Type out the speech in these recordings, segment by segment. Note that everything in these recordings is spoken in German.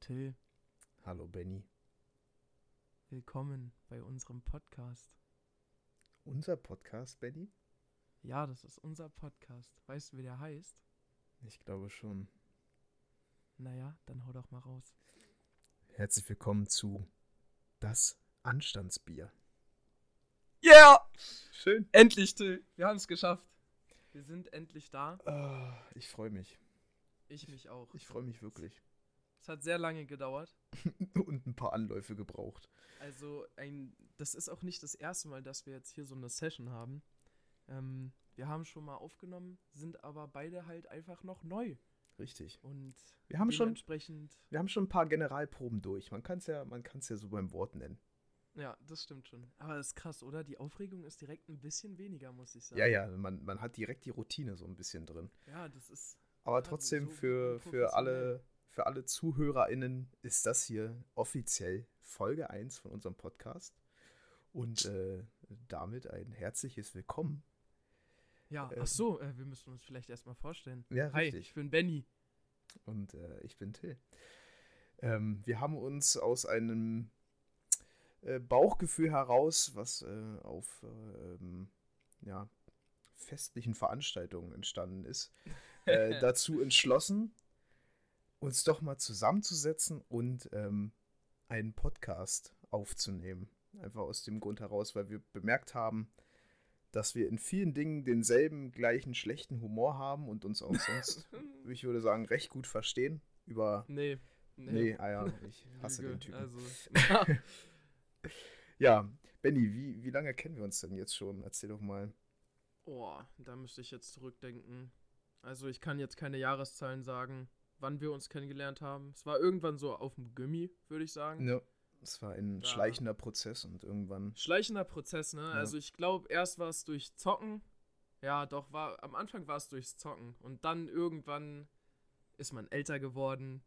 Till. Hallo Benny. Willkommen bei unserem Podcast. Unser Podcast, Benny? Ja, das ist unser Podcast. Weißt du, wie der heißt? Ich glaube schon. Naja, dann hau doch mal raus. Herzlich willkommen zu Das Anstandsbier. Yeah! Schön. Endlich, Till. Wir haben es geschafft. Wir sind endlich da. Ah, ich freue mich. Ich mich auch. Ich freue mich wirklich. Es hat sehr lange gedauert. Und ein paar Anläufe gebraucht. Also, ein, das ist auch nicht das erste Mal, dass wir jetzt hier so eine Session haben. Ähm, wir haben schon mal aufgenommen, sind aber beide halt einfach noch neu. Richtig. Und Wir haben schon, wir haben schon ein paar Generalproben durch. Man kann es ja, man kann's ja so beim Wort nennen. ja, das stimmt schon. Aber das ist krass, oder? Die Aufregung ist direkt ein bisschen weniger, muss ich sagen. Ja, ja, man, man hat direkt die Routine so ein bisschen drin. Ja, das ist. Aber trotzdem so für, für, alle, für alle ZuhörerInnen ist das hier offiziell Folge 1 von unserem Podcast. Und äh, damit ein herzliches Willkommen. Ja, Ähm. ach so, äh, wir müssen uns vielleicht erstmal vorstellen. Ja, Hi, richtig. ich bin Benny. Und äh, ich bin Till. Ähm, wir haben uns aus einem äh, Bauchgefühl heraus, was äh, auf äh, ähm, ja, festlichen Veranstaltungen entstanden ist, äh, dazu entschlossen, uns doch mal zusammenzusetzen und ähm, einen Podcast aufzunehmen. Einfach aus dem Grund heraus, weil wir bemerkt haben, dass wir in vielen Dingen denselben gleichen schlechten Humor haben und uns auch sonst ich würde sagen, recht gut verstehen. Über. nee. Nee, ah ja, ich hasse Lüge, den Typen. Also, Ja, Benny, wie, wie lange kennen wir uns denn jetzt schon? Erzähl doch mal. oh, da müsste ich jetzt zurückdenken. Also, ich kann jetzt keine Jahreszahlen sagen, wann wir uns kennengelernt haben. Es war irgendwann so auf dem Gummi, würde ich sagen. Ja, es war ein Da. schleichender Prozess und irgendwann. Schleichender Prozess, ne? Ja. Also, ich glaube, erst war es durch Zocken. Ja, doch, war, am Anfang war es durchs Zocken. Und dann irgendwann ist man älter geworden.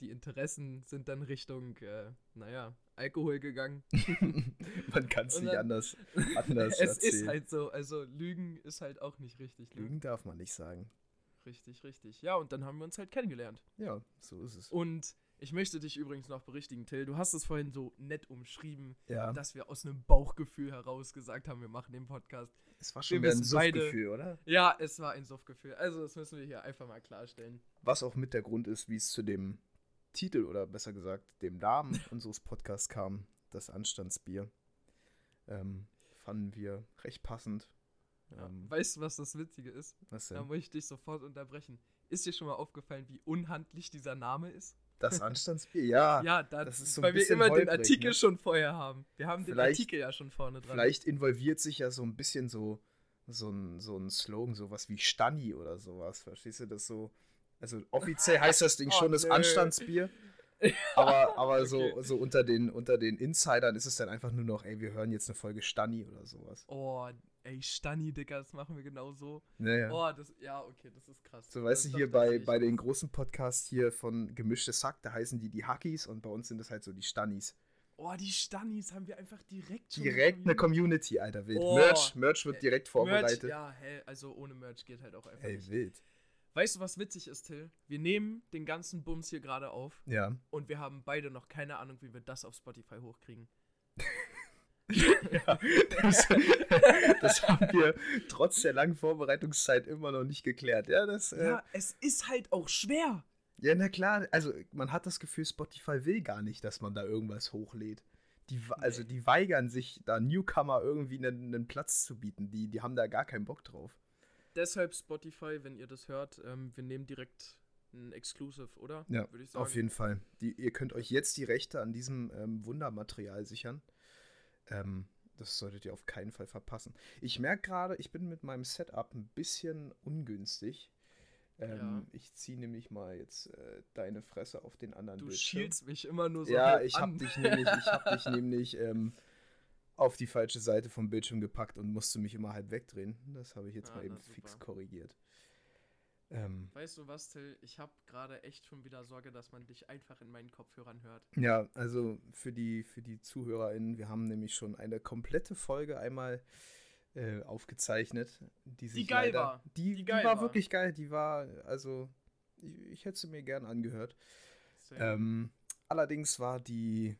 Die Interessen sind dann Richtung, äh, naja, Alkohol gegangen. Man kann es nicht anders, anders es erzählen. ist halt so, also Lügen ist halt auch nicht richtig. Ne? Lügen darf man nicht sagen. Richtig, richtig. Ja, und dann haben wir uns halt kennengelernt. Ja, so ist es. Und ich möchte dich übrigens noch berichtigen, Till. Du hast es vorhin so nett umschrieben, Ja, dass wir aus einem Bauchgefühl heraus gesagt haben, wir machen den Podcast. es war schon wir wieder ein Suchtgefühl, oder? Ja, es war ein Suftgefühl. Also, das müssen wir hier einfach mal klarstellen. Was auch mit der Grund ist, wie es zu dem Titel oder besser gesagt dem Namen unseres Podcasts kam, das Anstandsbier. Ähm, fanden wir recht passend. Ja. Ähm, Weißt du, was das Witzige ist? was Da denn? muss ich dich sofort unterbrechen. Ist dir schon mal aufgefallen, wie unhandlich dieser Name ist? Das Anstandsbier, ja. ja, da, das ist so ein weil wir immer den holprig, Artikel ne? schon vorher haben. Wir haben Vielleicht- den Artikel ja schon vorne dran. Vielleicht involviert sich ja so ein bisschen so, so, ein, so ein Slogan, sowas wie Stani oder sowas. Verstehst du das so? Also offiziell heißt das Ding Oh, schon das nö. Anstandsbier. Aber, aber so, Okay. so unter, den, unter den Insidern ist es dann einfach nur noch, ey, wir hören jetzt eine Folge Stani oder sowas. Oh, ey, Stani, Digga, das machen wir genau so. Naja. Oh, das, ja, okay, das ist krass. So, weißt Das- du, hier bei, bei den großen Podcasts hier von Gemischtes Hack, da heißen die die Hackies und bei uns sind das halt so die Stannis. Oh, die Stannis haben wir einfach direkt schon. Direkt eine Community, Alter, wild. Oh. Merch, Merch wird direkt vorbereitet. Merch, ja, hä, also ohne Merch geht halt auch einfach Ey, nicht. wild. Weißt du, was witzig ist, Till? Wir nehmen den ganzen Bums hier gerade auf Ja. und wir haben beide noch keine Ahnung, wie wir das auf Spotify hochkriegen. ja das, das haben wir trotz der langen Vorbereitungszeit immer noch nicht geklärt. Ja, das. Äh, Ja, es ist halt auch schwer. ja, na klar. Also, man hat das Gefühl, Spotify will gar nicht, dass man da irgendwas hochlädt. Die, Also, die weigern sich, da Newcomer irgendwie einen, einen Platz zu bieten. Die, die haben da gar keinen Bock drauf. Deshalb Spotify, wenn ihr das hört, ähm, wir nehmen direkt ein Exclusive, oder? Ja, Würde ich sagen. Auf jeden Fall. Die, ihr könnt euch jetzt die Rechte an diesem ähm, Wundermaterial sichern. Ähm, das solltet ihr auf keinen Fall verpassen. Ich merke gerade, ich bin mit meinem Setup ein bisschen ungünstig. Ähm, Ja. Ich ziehe nämlich mal jetzt äh, deine Fresse auf den anderen Du Bildschirm. schielst mich immer nur so ja, ich habe dich nämlich, ich hab dich nämlich ähm, auf die falsche Seite vom Bildschirm gepackt und musste mich immer halb wegdrehen. Das habe ich jetzt Ah, mal eben fix korrigiert. Ähm, Weißt du was, Till? Ich habe gerade echt schon wieder Sorge, dass man dich einfach in meinen Kopfhörern hört. Ja, also für die, für die ZuhörerInnen, wir haben nämlich schon eine komplette Folge einmal äh, aufgezeichnet, die sich geil leider, war. Die, Die die, geil war, war. wirklich geil, die war, also, ich, ich hätte sie mir gern angehört. Ähm, allerdings war die,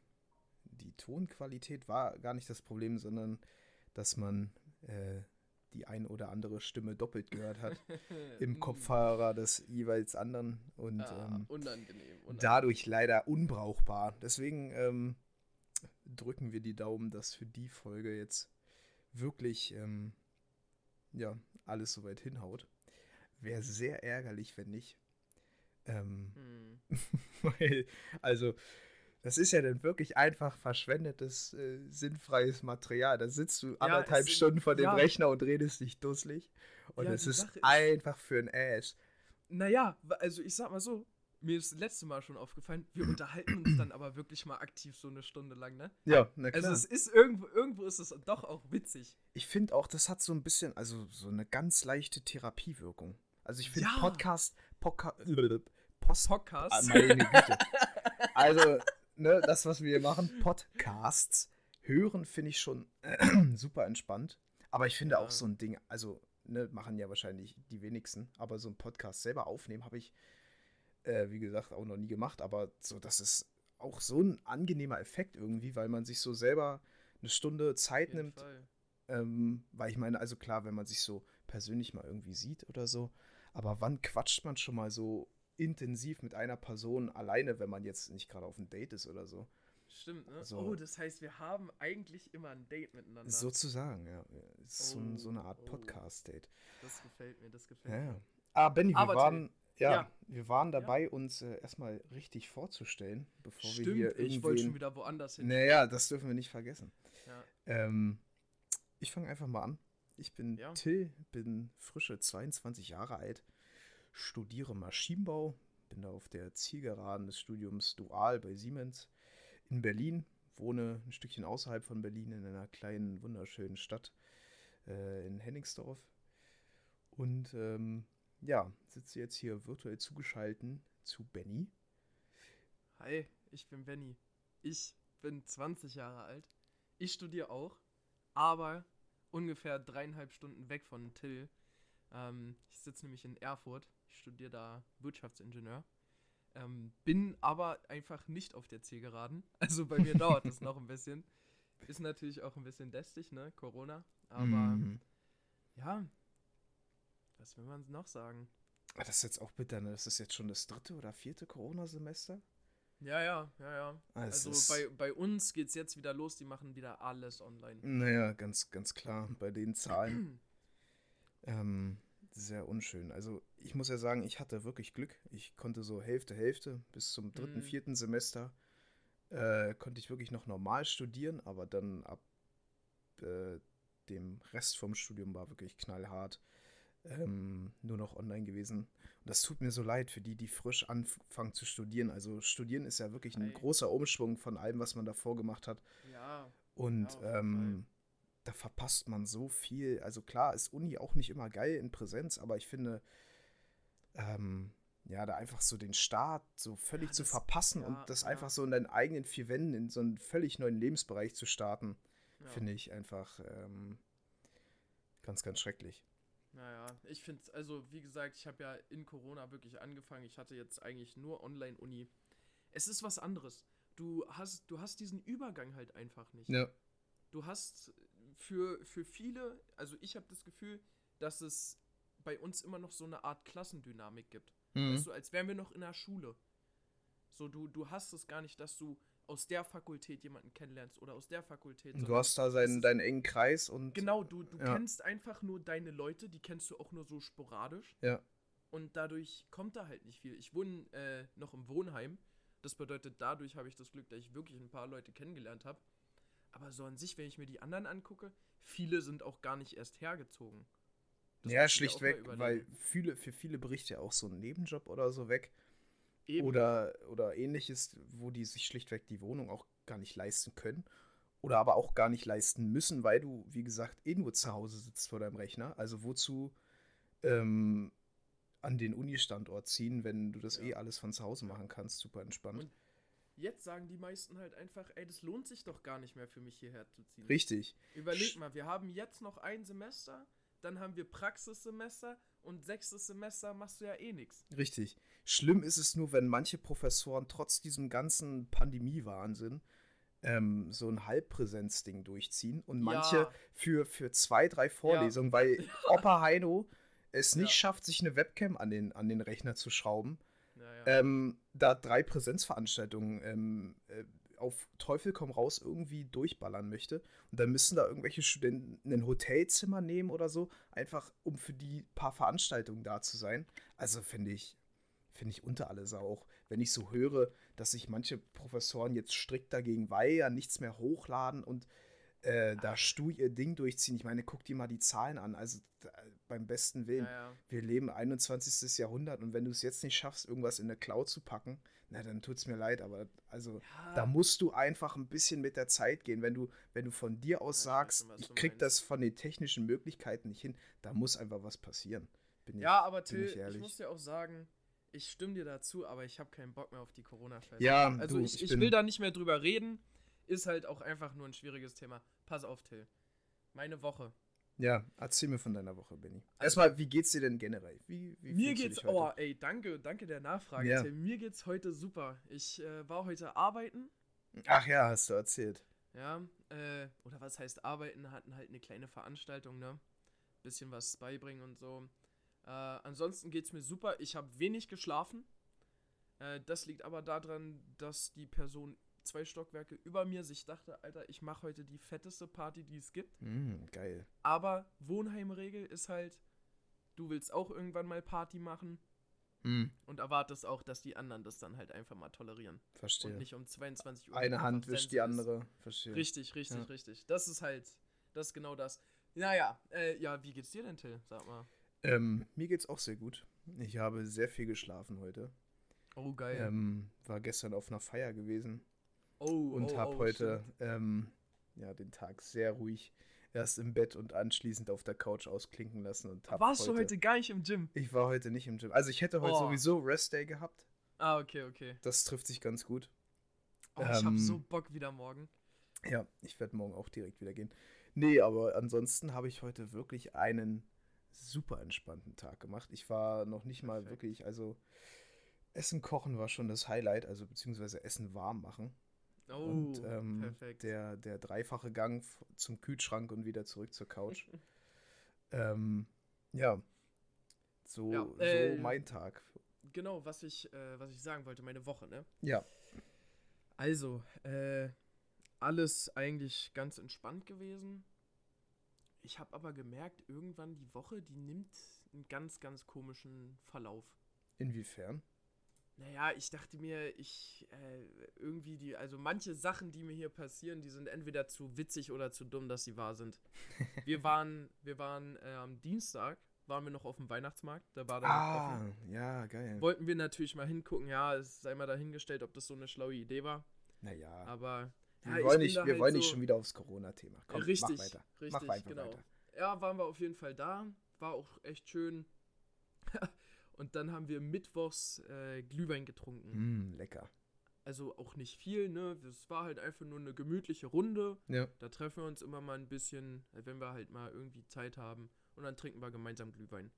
die Tonqualität war gar nicht das Problem, sondern dass man äh, die ein oder andere Stimme doppelt gehört hat im Kopfhörer des jeweils anderen und Ah, ähm, unangenehm, unangenehm. dadurch leider unbrauchbar. Deswegen ähm, drücken wir die Daumen, dass für die Folge jetzt wirklich ähm, ja, alles soweit hinhaut. Wäre sehr ärgerlich, wenn nicht. Ähm, Hm. weil, also, das ist ja dann wirklich einfach verschwendetes, äh, sinnfreies Material. Da sitzt du anderthalb es- Stunden vor dem ja. Rechner und redest dich dusselig. Und Ja, es die ist ist- einfach für ein Ass. Naja, also ich sag mal so, mir ist das letzte Mal schon aufgefallen, wir unterhalten uns dann aber wirklich mal aktiv so eine Stunde lang, ne? Ja, na klar. Also es ist irgendwo, irgendwo ist es doch auch witzig. Ich finde auch, das hat so ein bisschen, also so eine ganz leichte Therapiewirkung. Also ich finde Ja. Podcast, Podca Post, Podcast. Ah, meine Güte. Also, ne, das, was wir hier machen, Podcasts hören, finde ich schon super entspannt. Aber ich finde Ja. auch so ein Ding, also, ne, machen ja wahrscheinlich die wenigsten, aber so ein Podcast selber aufnehmen habe ich, äh, wie gesagt, auch noch nie gemacht. Aber so, das ist auch so ein angenehmer Effekt irgendwie, weil man sich so selber eine Stunde Zeit nimmt, ähm, weil ich meine, also klar, wenn man sich so persönlich mal irgendwie sieht oder so, aber wann quatscht man schon mal so intensiv mit einer Person alleine, wenn man jetzt nicht gerade auf einem Date ist oder so? Stimmt, ne? So. Oh, das heißt, wir haben eigentlich immer ein Date miteinander. Sozusagen, ja. Ist so, ein, so eine Art Oh, oh. Podcast-Date. Das gefällt mir, das gefällt Ja, mir. ja. Ah, Benny, wir waren, ja, ja. wir waren dabei, uns äh, erstmal richtig vorzustellen, bevor wir hier Stimmt, ich wollte schon irgendwie. wieder woanders hin. Naja, das dürfen wir nicht vergessen. Ja. Ähm, ich fange einfach mal an. Ich bin Ja. Till, bin frische 22 Jahre alt, studiere Maschinenbau, bin da auf der Zielgeraden des Studiums Dual bei Siemens in Berlin, wohne ein Stückchen außerhalb von Berlin in einer kleinen, wunderschönen Stadt äh, in Henningsdorf. Und ähm, ja, sitze jetzt hier virtuell zugeschalten zu Benny. Hi, ich bin Benny. Ich bin 20 Jahre alt. Ich studiere auch, aber ungefähr dreieinhalb Stunden weg von Till. Ähm, ich sitze nämlich in Erfurt. Ich studiere da Wirtschaftsingenieur. Ähm, bin aber einfach nicht auf der Zielgeraden. Also bei mir dauert das noch ein bisschen. Ist natürlich auch ein bisschen lästig, ne? Corona. Aber Mhm. ja, was will man noch sagen? Ah, Das ist jetzt auch bitter, ne? Das ist jetzt schon das dritte oder vierte Corona-Semester. Ja, ja, ja, ja. Ah, es Also ist- bei, bei uns geht's jetzt wieder los, die machen wieder alles online. Naja, ganz, ganz klar. Bei den Zahlen ähm, sehr unschön. Also ich muss ja sagen, ich hatte wirklich Glück. Ich konnte so Hälfte, Hälfte bis zum dritten, Mhm. vierten Semester äh, konnte ich wirklich noch normal studieren, aber dann ab äh, dem Rest vom Studium war wirklich knallhart. Ähm, nur noch online gewesen. Und das tut mir so leid für die, die frisch anfangen zu studieren. Also studieren ist ja wirklich ein Ei. großer Umschwung von allem, was man davor gemacht hat. Ja, Und Ja, ähm, da verpasst man so viel. Also klar, ist Uni auch nicht immer geil in Präsenz, aber ich finde, ähm, ja, da einfach so den Start so völlig Ja, zu das- verpassen ja, und das ja. einfach so in deinen eigenen vier Wänden in so einen völlig neuen Lebensbereich zu starten, finde ich einfach ähm, ganz, ganz schrecklich. Naja, ich finde also wie gesagt, ich habe ja in Corona wirklich angefangen. Ich hatte jetzt eigentlich nur Online-Uni. Es ist was anderes. Du hast, du hast diesen Übergang halt einfach nicht. Ja. Du hast für, für viele, also ich habe das Gefühl, dass es bei uns immer noch so eine Art Klassendynamik gibt. Mhm. Weißt du, als wären wir noch in der Schule. So, du, du hast es gar nicht, dass du aus der Fakultät jemanden kennenlernst oder aus der Fakultät. Du hast da seinen, deinen engen Kreis und Genau, du, du Ja. kennst einfach nur deine Leute, die kennst du auch nur so sporadisch. Ja. Und dadurch kommt da halt nicht viel. Ich wohne äh, noch im Wohnheim. Das bedeutet, dadurch habe ich das Glück, dass ich wirklich ein paar Leute kennengelernt habe. Aber so an sich, wenn ich mir die anderen angucke, viele sind auch gar nicht erst hergezogen. Das ja, schlichtweg, weil viele, für viele bricht ja auch so ein Nebenjob oder so weg. Eben. oder, oder ähnliches, wo die sich schlichtweg die Wohnung auch gar nicht leisten können. Oder aber auch gar nicht leisten müssen, weil du, wie gesagt, eh nur zu Hause sitzt vor deinem Rechner. Also wozu ähm, an den Uni-Standort ziehen, wenn du das Ja. eh alles von zu Hause machen kannst? Super entspannt. Und Jetzt sagen die meisten halt einfach, ey, das lohnt sich doch gar nicht mehr für mich hierher zu ziehen. Richtig. Überleg mal, wir haben jetzt noch ein Semester, dann haben wir Praxissemester und sechstes Semester machst du ja eh nichts. Richtig. Schlimm ist es nur, wenn manche Professoren trotz diesem ganzen Pandemie-Wahnsinn ähm, so ein Halbpräsenzding durchziehen und manche Ja. für, für zwei, drei Vorlesungen, weil Opa Heino es nicht Ja. schafft, sich eine Webcam an den, an den Rechner zu schrauben, Ähm, da drei Präsenzveranstaltungen ähm, äh, auf Teufel komm raus irgendwie durchballern möchte. Und dann müssen da irgendwelche Studenten ein Hotelzimmer nehmen oder so, einfach um für die paar Veranstaltungen da zu sein. Also finde ich, finde ich unter alle Sau auch. Wenn ich so höre, dass sich manche Professoren jetzt strikt dagegen weigern, nichts mehr hochladen und äh, da stur ihr Ding durchziehen. Ich meine, guck dir mal die Zahlen an. Also da, beim besten Willen naja. wir leben 21. Jahrhundert und wenn du es jetzt nicht schaffst, irgendwas in eine Cloud zu packen, na dann tut's mir leid, aber also Ja, da musst du einfach ein bisschen mit der Zeit gehen. Wenn du, wenn du von dir aus Ja, ich sagst, schon, ich krieg meinst. das von den technischen Möglichkeiten nicht hin, da muss einfach was passieren. Bin ja, aber bin Till, ich ich, muss dir auch sagen, ich stimme dir dazu, aber ich habe keinen Bock mehr auf die Corona-Scheiße. Ja, Also du, ich, ich ich will da nicht mehr drüber reden. Ist halt auch einfach nur ein schwieriges Thema. Pass auf, Till. Meine Woche. Ja, erzähl mir von deiner Woche, Benny. Also- Erstmal, wie geht's dir denn generell? Wie, wie Mir geht's, oh, ey, danke, danke der Nachfrage. Ja. Till. Mir geht's heute super. Ich äh, war heute arbeiten, Ach ja, hast du erzählt. ja, äh, oder was heißt arbeiten, hatten halt eine kleine Veranstaltung, ne? Bisschen was beibringen und so. Äh, ansonsten geht's mir super. Ich habe wenig geschlafen. Äh, das liegt aber daran, dass die Person zwei Stockwerke über mir sich dachte, Alter, ich mache heute die fetteste Party, die es gibt. Mm, geil. Aber Wohnheimregel ist halt, du willst auch irgendwann mal Party machen Mm, und erwartest auch, dass die anderen das dann halt einfach mal tolerieren. verstehe. Und nicht um 22 Uhr. Eine Hand wischt die andere. Verstehe. Richtig, richtig, Ja. richtig. Das ist halt, das ist genau das. Naja, äh, ja, wie geht's dir denn, Till? Sag mal. Ähm, mir geht's auch sehr gut. Ich habe sehr viel geschlafen heute. Oh, geil. Ähm, war gestern auf einer Feier gewesen oh, und oh, habe oh, heute ähm, ja, den Tag sehr ruhig erst im Bett und anschließend auf der Couch ausklinken lassen. Und hab Warst du heute gar nicht im Gym? Ich war heute nicht im Gym. Also ich hätte heute Oh. sowieso Rest Day gehabt. Ah, okay, okay. Das trifft sich ganz gut. Oh, ich hab Ähm, so Bock wieder morgen. Ja, ich werde morgen auch direkt wieder gehen. Nee, aber ansonsten habe ich heute wirklich einen super entspannten Tag gemacht. Ich war noch nicht mal Perfekt. wirklich, also Essen kochen war schon das Highlight, also beziehungsweise Essen warm machen. Oh, und ähm, perfekt. Der, der dreifache Gang zum Kühlschrank und wieder zurück zur Couch. ähm, ja, so, Ja, so äh, mein Tag. Genau, was ich, äh, was ich sagen wollte, meine Woche, ne? Ja, Also, äh, alles eigentlich ganz entspannt gewesen. Ich habe aber gemerkt, irgendwann die Woche, die nimmt einen ganz, ganz komischen Verlauf. inwiefern? Naja, ich dachte mir, ich äh, irgendwie die, also manche Sachen, die mir hier passieren, die sind entweder zu witzig oder zu dumm, dass sie wahr sind. wir waren, wir waren äh, am Dienstag, waren wir noch auf dem Weihnachtsmarkt, da war dann Ah, offen. ja, geil. Wollten wir natürlich mal hingucken, ja, es sei mal dahingestellt, ob das so eine schlaue Idee war. Naja, Aber wir ja, ich wollen, nicht, wir halt wollen nicht so- schon wieder aufs Corona-Thema. Komm, richtig, mach weiter. richtig, mach einfach genau. weiter. Ja, waren wir auf jeden Fall da, war auch echt schön. Und dann haben wir mittwochs äh, Glühwein getrunken. Mm, lecker. Also auch nicht viel, ne? Es war halt einfach nur eine gemütliche Runde. Ja. Da treffen wir uns immer mal ein bisschen, äh, wenn wir halt mal irgendwie Zeit haben. Und dann trinken wir gemeinsam Glühwein.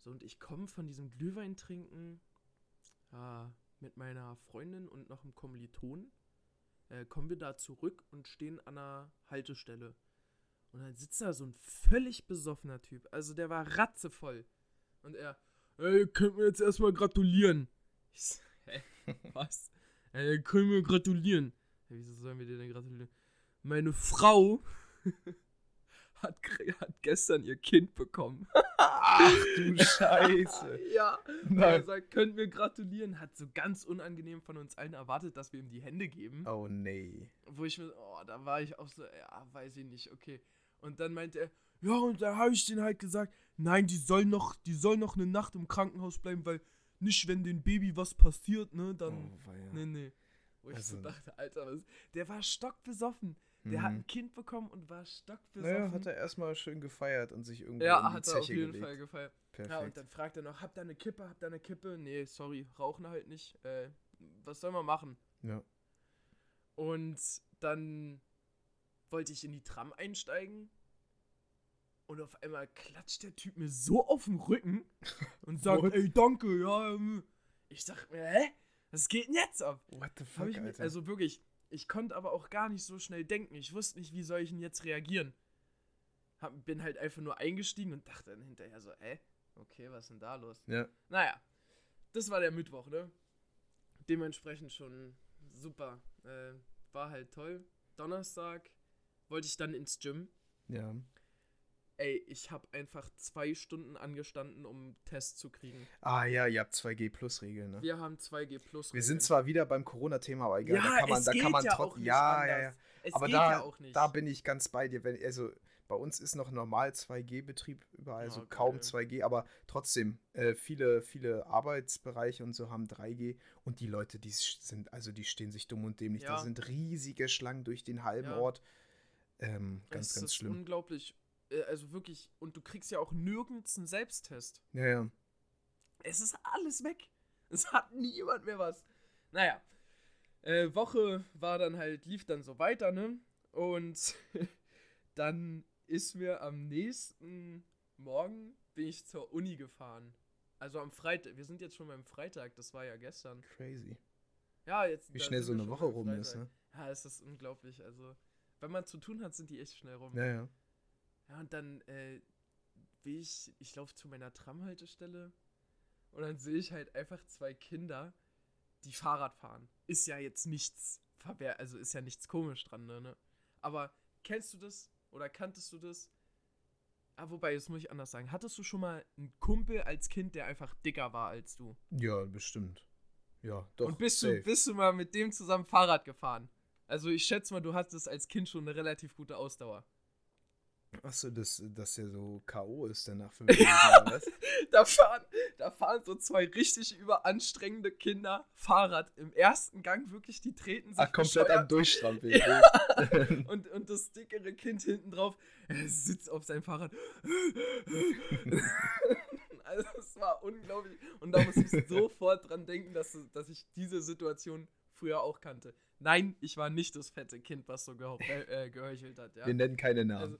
So, und ich komme von diesem Glühwein trinken äh, mit meiner Freundin und noch einem Kommiliton. Äh, kommen wir da zurück und stehen an einer Haltestelle. Und dann sitzt da so ein völlig besoffener Typ. Also der war ratzevoll. Und er, ey, könnt mir jetzt erstmal gratulieren. Ich so, hä? Was? Ey, können wir gratulieren. Ja, wieso sollen wir dir denn gratulieren? Meine Frau hat, hat gestern ihr Kind bekommen. Ach du Scheiße. ja. Er Nein. sagt, könnt mir gratulieren. Hat so ganz unangenehm von uns allen erwartet, dass wir ihm die Hände geben. Oh nee. Wo ich mir, oh, da war ich auch so, ja, weiß ich nicht, okay. Und dann meinte er, ja, und da habe ich denen halt gesagt, nein, die soll noch, die soll noch eine Nacht im Krankenhaus bleiben, weil nicht, wenn dem Baby was passiert, ne, dann, oh, weia. nee, nee. Wo ich so Also- dachte, Alter, was, der war stockbesoffen. Der hat Mhm. ein Kind bekommen und war stockbesoffen. Naja, hat er erstmal schön gefeiert und sich irgendwo ja, in die hat er Zeche auf jeden gelegt. Fall gefeiert. Perfekt. Ja, und dann fragt er noch, habt ihr eine Kippe, habt ihr eine Kippe? Nee, sorry, rauchen halt nicht. Äh, was soll man machen? ja. Und dann wollte ich in die Tram einsteigen. Und auf einmal klatscht der Typ mir so auf den Rücken und sagt, What? ey, danke, ja. ähm. Ich dachte mir, hä? Was geht denn jetzt ab? What the fuck, ich mir, Alter? also wirklich, ich konnte aber auch gar nicht so schnell denken. Ich wusste nicht, wie soll ich denn jetzt reagieren. Hab, bin halt einfach nur eingestiegen und dachte dann hinterher so, hä? Okay, was ist denn da los? ja. Naja, das war der Mittwoch, ne? Dementsprechend schon super. Äh, war halt toll. Donnerstag wollte ich dann ins Gym. Ja. Ey, ich habe einfach zwei Stunden angestanden, um einen Test zu kriegen. Ah ja, ihr habt 2G-Plus-Regeln, ne? Wir haben 2G plus. Wir sind zwar wieder beim Corona-Thema, aber egal. ja, da kann man, da kann man ja trotzdem. Ja, ja, ja. Es Aber geht da, ja auch nicht. da bin ich ganz bei dir. Wenn, also bei uns ist noch normal 2G-Betrieb überall, also Oh, kaum geil. 2G, aber trotzdem, äh, viele, viele Arbeitsbereiche und so haben 3G und die Leute, die sind, also die stehen sich dumm und dämlich. Da Ja. sind riesige Schlangen durch den halben. Ort. Ähm, ganz, es ganz ist schlimm. unglaublich. Äh, Also wirklich, und du kriegst ja auch nirgends einen Selbsttest. Ja, ja. Es ist alles weg. Es hat niemand mehr was. Naja. Äh, Woche war dann halt, lief dann so weiter, ne? Und dann ist mir am nächsten Morgen bin ich zur Uni gefahren. Also am Freitag. Wir sind jetzt schon beim Freitag, das war ja gestern. Crazy. Ja, jetzt. Wie schnell so eine Woche rum ist, ne? Ja, es ist unglaublich. Also, wenn man zu tun hat, sind die echt schnell rum. Ja, ja. Ja, und dann äh, will ich, ich laufe zu meiner Tramhaltestelle und dann sehe ich halt einfach zwei Kinder, die Fahrrad fahren. Ist ja jetzt nichts also ist ja nichts komisch dran, ne, ne? Aber kennst du das oder kanntest du das? Ah, wobei, das muss ich anders sagen. Hattest du schon mal einen Kumpel als Kind, der einfach dicker war als du? Ja, bestimmt. Ja, doch. und bist safe. du, bist du mal mit dem zusammen Fahrrad gefahren? Also ich schätze mal, du hattest als Kind schon eine relativ gute Ausdauer. Achso, dass, dass der so K.O. ist danach fünf Minuten oder was? Da fahren, da fahren so zwei richtig überanstrengende Kinder Fahrrad im ersten Gang wirklich, die treten sich Ach, komplett am bescheuert. Durchstrampeln. und, und das dickere Kind hinten drauf er sitzt auf seinem Fahrrad. also es war unglaublich. Und da muss ich sofort dran denken, dass, dass ich diese Situation früher auch kannte. Nein, ich war nicht das fette Kind, was so äh, äh, geheuchelt hat. Ja? Wir nennen keine Namen. Also,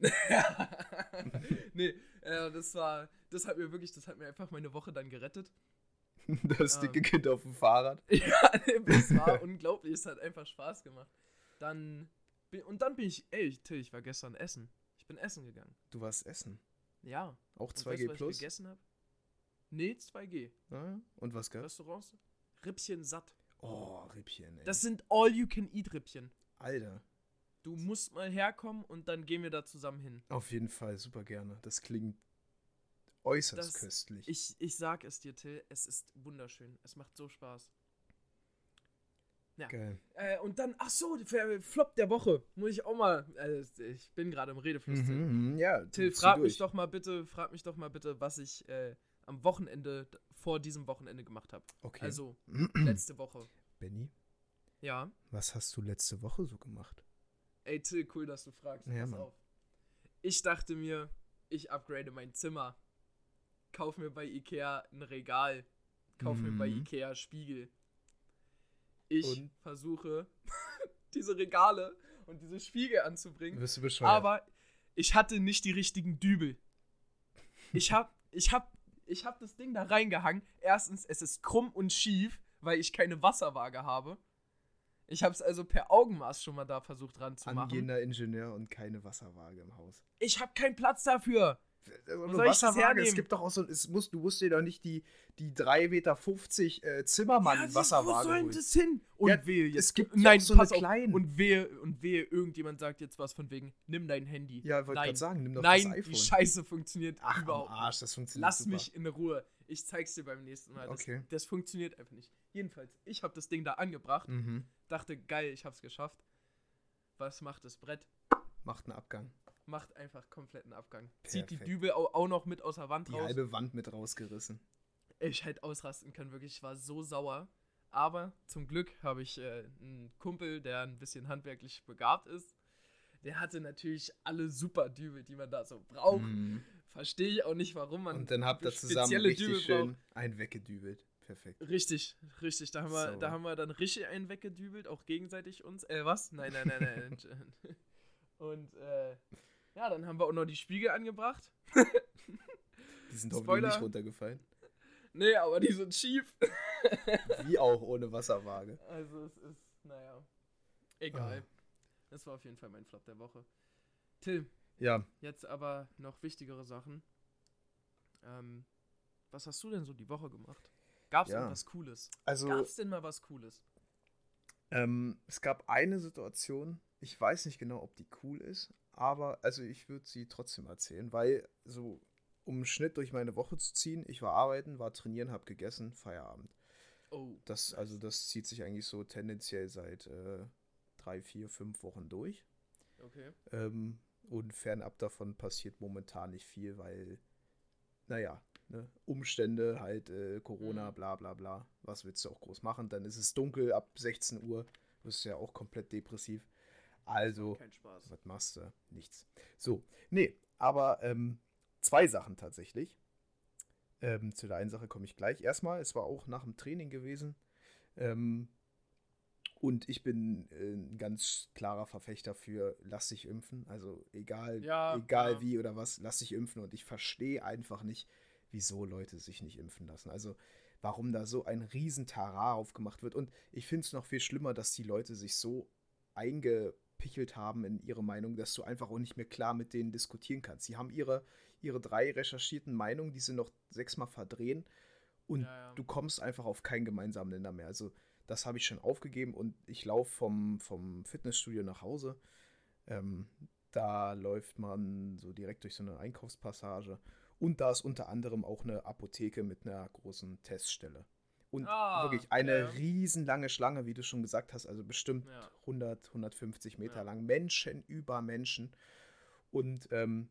nee, äh, das war, das hat mir wirklich, das hat mir einfach meine Woche dann gerettet. das dicke ähm, Kind auf dem Fahrrad. Ja, es war unglaublich, es hat einfach Spaß gemacht. Dann, bin, und dann bin ich, ey, Till, ich war gestern essen. Ich bin essen gegangen. Du warst essen. Ja. Auch Und 2G weißt was plus? ich gegessen habe? Nee, 2G. Ah, und was gab's? Restaurants? Rippchen satt. Oh, Rippchen, ey. Das sind All-You-Can-Eat-Rippchen. Alter. Du musst mal herkommen und dann gehen wir da zusammen hin. Auf jeden Fall, super gerne. Das klingt äußerst Das- köstlich. Ich, ich sag es dir, Till, es ist wunderschön. Es macht so Spaß. Geil. Äh, und dann, ach so, der Flop der Woche. Muss ich auch mal, äh, ich bin gerade im Redefluss. Till. Mhm, mhm, ja, Till, frag mich doch mal bitte, frag mich doch mal bitte, was ich äh, am Wochenende, vor diesem Wochenende gemacht habe. Okay. Also, letzte Woche. Benny, Ja. was hast du letzte Woche so gemacht? Ey, Till, cool, dass du fragst. Ja, Pass Mann. auf. Ich dachte mir, ich upgrade mein Zimmer. Kauf mir bei Ikea ein Regal. Kauf mir bei Mhm. Ikea Spiegel. Ich Und? versuche, diese Regale und diese Spiegel anzubringen. Wirst du bescheuert? Aber ich hatte nicht die richtigen Dübel. Ich hab, ich hab, ich hab das Ding da reingehangen. Erstens, es ist krumm und schief, weil ich keine Wasserwaage habe. Ich habe es also per Augenmaß schon mal da versucht ranzumachen. Angehender Ingenieur und keine Wasserwaage im Haus. Ich habe keinen Platz dafür. Also soll ich das Es gibt doch auch so, es muss, du musst dir doch nicht die, die 3,50 Meter äh, Ja, Zimmermann-Wasserwaage wo soll denn das hin? Und Ja, wehe jetzt. es gibt nein, ja so eine pass auf. kleinen. Und wehe, und wehe, irgendjemand sagt jetzt was von wegen, nimm dein Handy. Ja, wollte nein, gerade sagen, nimm doch nein, das iPhone. die Scheiße funktioniert Ach, überhaupt nicht. Arsch, das funktioniert Lass super. mich in Ruhe. Ich zeig's dir beim nächsten Mal. Das, Okay. das funktioniert einfach nicht. Jedenfalls, ich habe das Ding da angebracht, Mhm. dachte, geil, ich hab's geschafft. Was macht das Brett? Macht einen Abgang. Macht einfach kompletten Abgang. Zieht die Perfekt. Dübel auch, noch mit aus der Wand Die raus. halbe Wand mit rausgerissen. Ich hätte ausrasten können, wirklich. Ich war so sauer. Aber zum Glück habe ich äh, einen Kumpel, der ein bisschen handwerklich begabt ist. Der hatte natürlich alle super Dübel, die man da so braucht. Mhm. Verstehe ich auch nicht, warum man Und dann habt ihr zusammen richtig Dübel schön einen weggedübelt. Perfekt. Richtig, richtig. Da haben, wir, Sauber. da haben wir dann richtig einen weggedübelt, auch gegenseitig uns. Äh, was? Nein, nein, nein, nein. Und, äh, Ja, dann haben wir auch noch die Spiegel angebracht. Die sind Spoiler. nicht runtergefallen. Nee, aber die sind schief. Wie auch ohne Wasserwaage. Also es ist, naja. Egal. Das war auf jeden Fall mein Flop der Woche. Till, Ja, jetzt aber noch wichtigere Sachen. Ähm, was hast du denn so die Woche gemacht? Gab's Ja. irgendwas Cooles? also Gab's denn mal was Cooles? ähm, es gab eine Situation, ich weiß nicht genau, ob die cool ist, aber also ich würde sie trotzdem erzählen, weil so um einen Schnitt durch meine Woche zu ziehen, ich war arbeiten, war trainieren, hab gegessen, Feierabend. Oh. Das, also das zieht sich eigentlich so tendenziell seit äh, drei, vier, fünf Wochen durch. Okay. Ähm, und fernab davon passiert momentan nicht viel, weil, naja, ne, Umstände, halt äh, Corona, Mhm. bla bla bla. Was willst du auch groß machen? Dann ist es dunkel ab 16 Uhr, wirst du ja auch komplett depressiv. Also, Kein Spaß. was machst du? Nichts. So, nee, aber ähm, zwei Sachen tatsächlich. Ähm, zu der einen Sache komme ich gleich. Erstmal, es war auch nach dem Training gewesen. Ähm, und ich bin äh, ein ganz klarer Verfechter für lass dich impfen. Also egal, Ja, egal ja. wie oder was, lass dich impfen. Und ich verstehe einfach nicht, wieso Leute sich nicht impfen lassen. Also warum da so ein Riesentara aufgemacht wird. Und ich finde es noch viel schlimmer, dass die Leute sich so eingepichelt haben in ihre Meinung, dass du einfach auch nicht mehr klar mit denen diskutieren kannst. Sie haben ihre, ihre drei recherchierten Meinungen, die sie noch sechsmal verdrehen und Ja, ja. du kommst einfach auf keinen gemeinsamen Nenner mehr. Also das habe ich schon aufgegeben und ich laufe vom, vom Fitnessstudio nach Hause. Ähm, da läuft man so direkt durch so eine Einkaufspassage und da ist unter anderem auch eine Apotheke mit einer großen Teststelle. Und Ah, wirklich eine ja. riesenlange Schlange, wie du schon gesagt hast, also bestimmt Ja. 100, 150 Meter Ja. lang. Menschen über Menschen. Und ähm,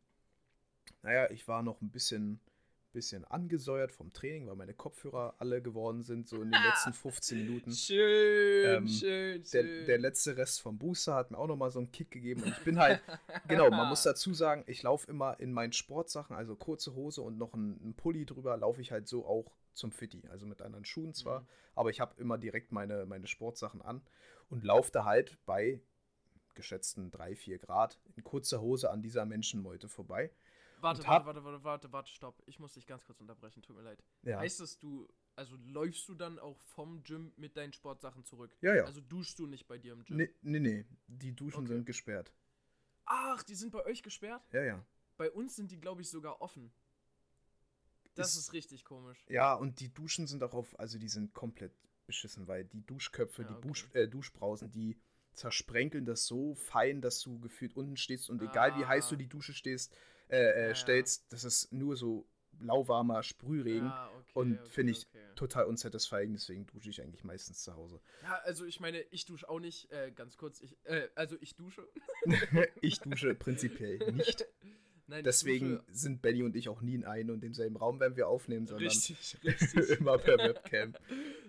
naja, ich war noch ein bisschen, bisschen angesäuert vom Training, weil meine Kopfhörer alle geworden sind, so in den letzten 15 Minuten. Schön, Ähm, schön, Der, schön. der letzte Rest vom Booster hat mir auch nochmal so einen Kick gegeben. Und ich bin halt, genau, man muss dazu sagen, ich laufe immer in meinen Sportsachen, also kurze Hose und noch einen, Pulli drüber, laufe ich halt so auch zum Fitti. Also mit anderen Schuhen zwar, Mhm. aber ich habe immer direkt meine, meine Sportsachen an und laufe da halt bei geschätzten 3, 4 Grad in kurzer Hose an dieser Menschenmeute vorbei. Warte, warte, warte, warte, warte, warte, stopp. Ich muss dich ganz kurz unterbrechen, tut mir leid. Ja, Heißt das, du, also läufst du dann auch vom Gym mit deinen Sportsachen zurück? ja. ja. Also duschst du nicht bei dir im Gym? Nee, nee, nee, die Duschen Okay. sind gesperrt. Ach, die sind bei euch gesperrt? Ja, ja. Bei uns sind die, glaube ich, sogar offen. Das Ist- ist, richtig komisch. Ja, und die Duschen sind auch auf, also die sind komplett beschissen, weil die Duschköpfe, Ja, die okay. Busch, äh, Duschbrausen, die zersprenkeln das so fein, dass du gefühlt unten stehst und egal wie heiß du Ah. die Dusche stehst, äh, äh, Ja, ja. stellst, das ist nur so lauwarmer Sprühregen Ja, okay, und okay, finde ich okay. total unsatisfying, deswegen dusche ich eigentlich meistens zu Hause. Ja, also ich meine, ich dusche auch nicht, äh, ganz kurz, ich, äh, also ich dusche. ich dusche prinzipiell nicht. Nein, Deswegen dusche sind Benny und ich auch nie in einem und demselben Raum, wenn wir aufnehmen, sondern richtig, richtig. immer per Webcam.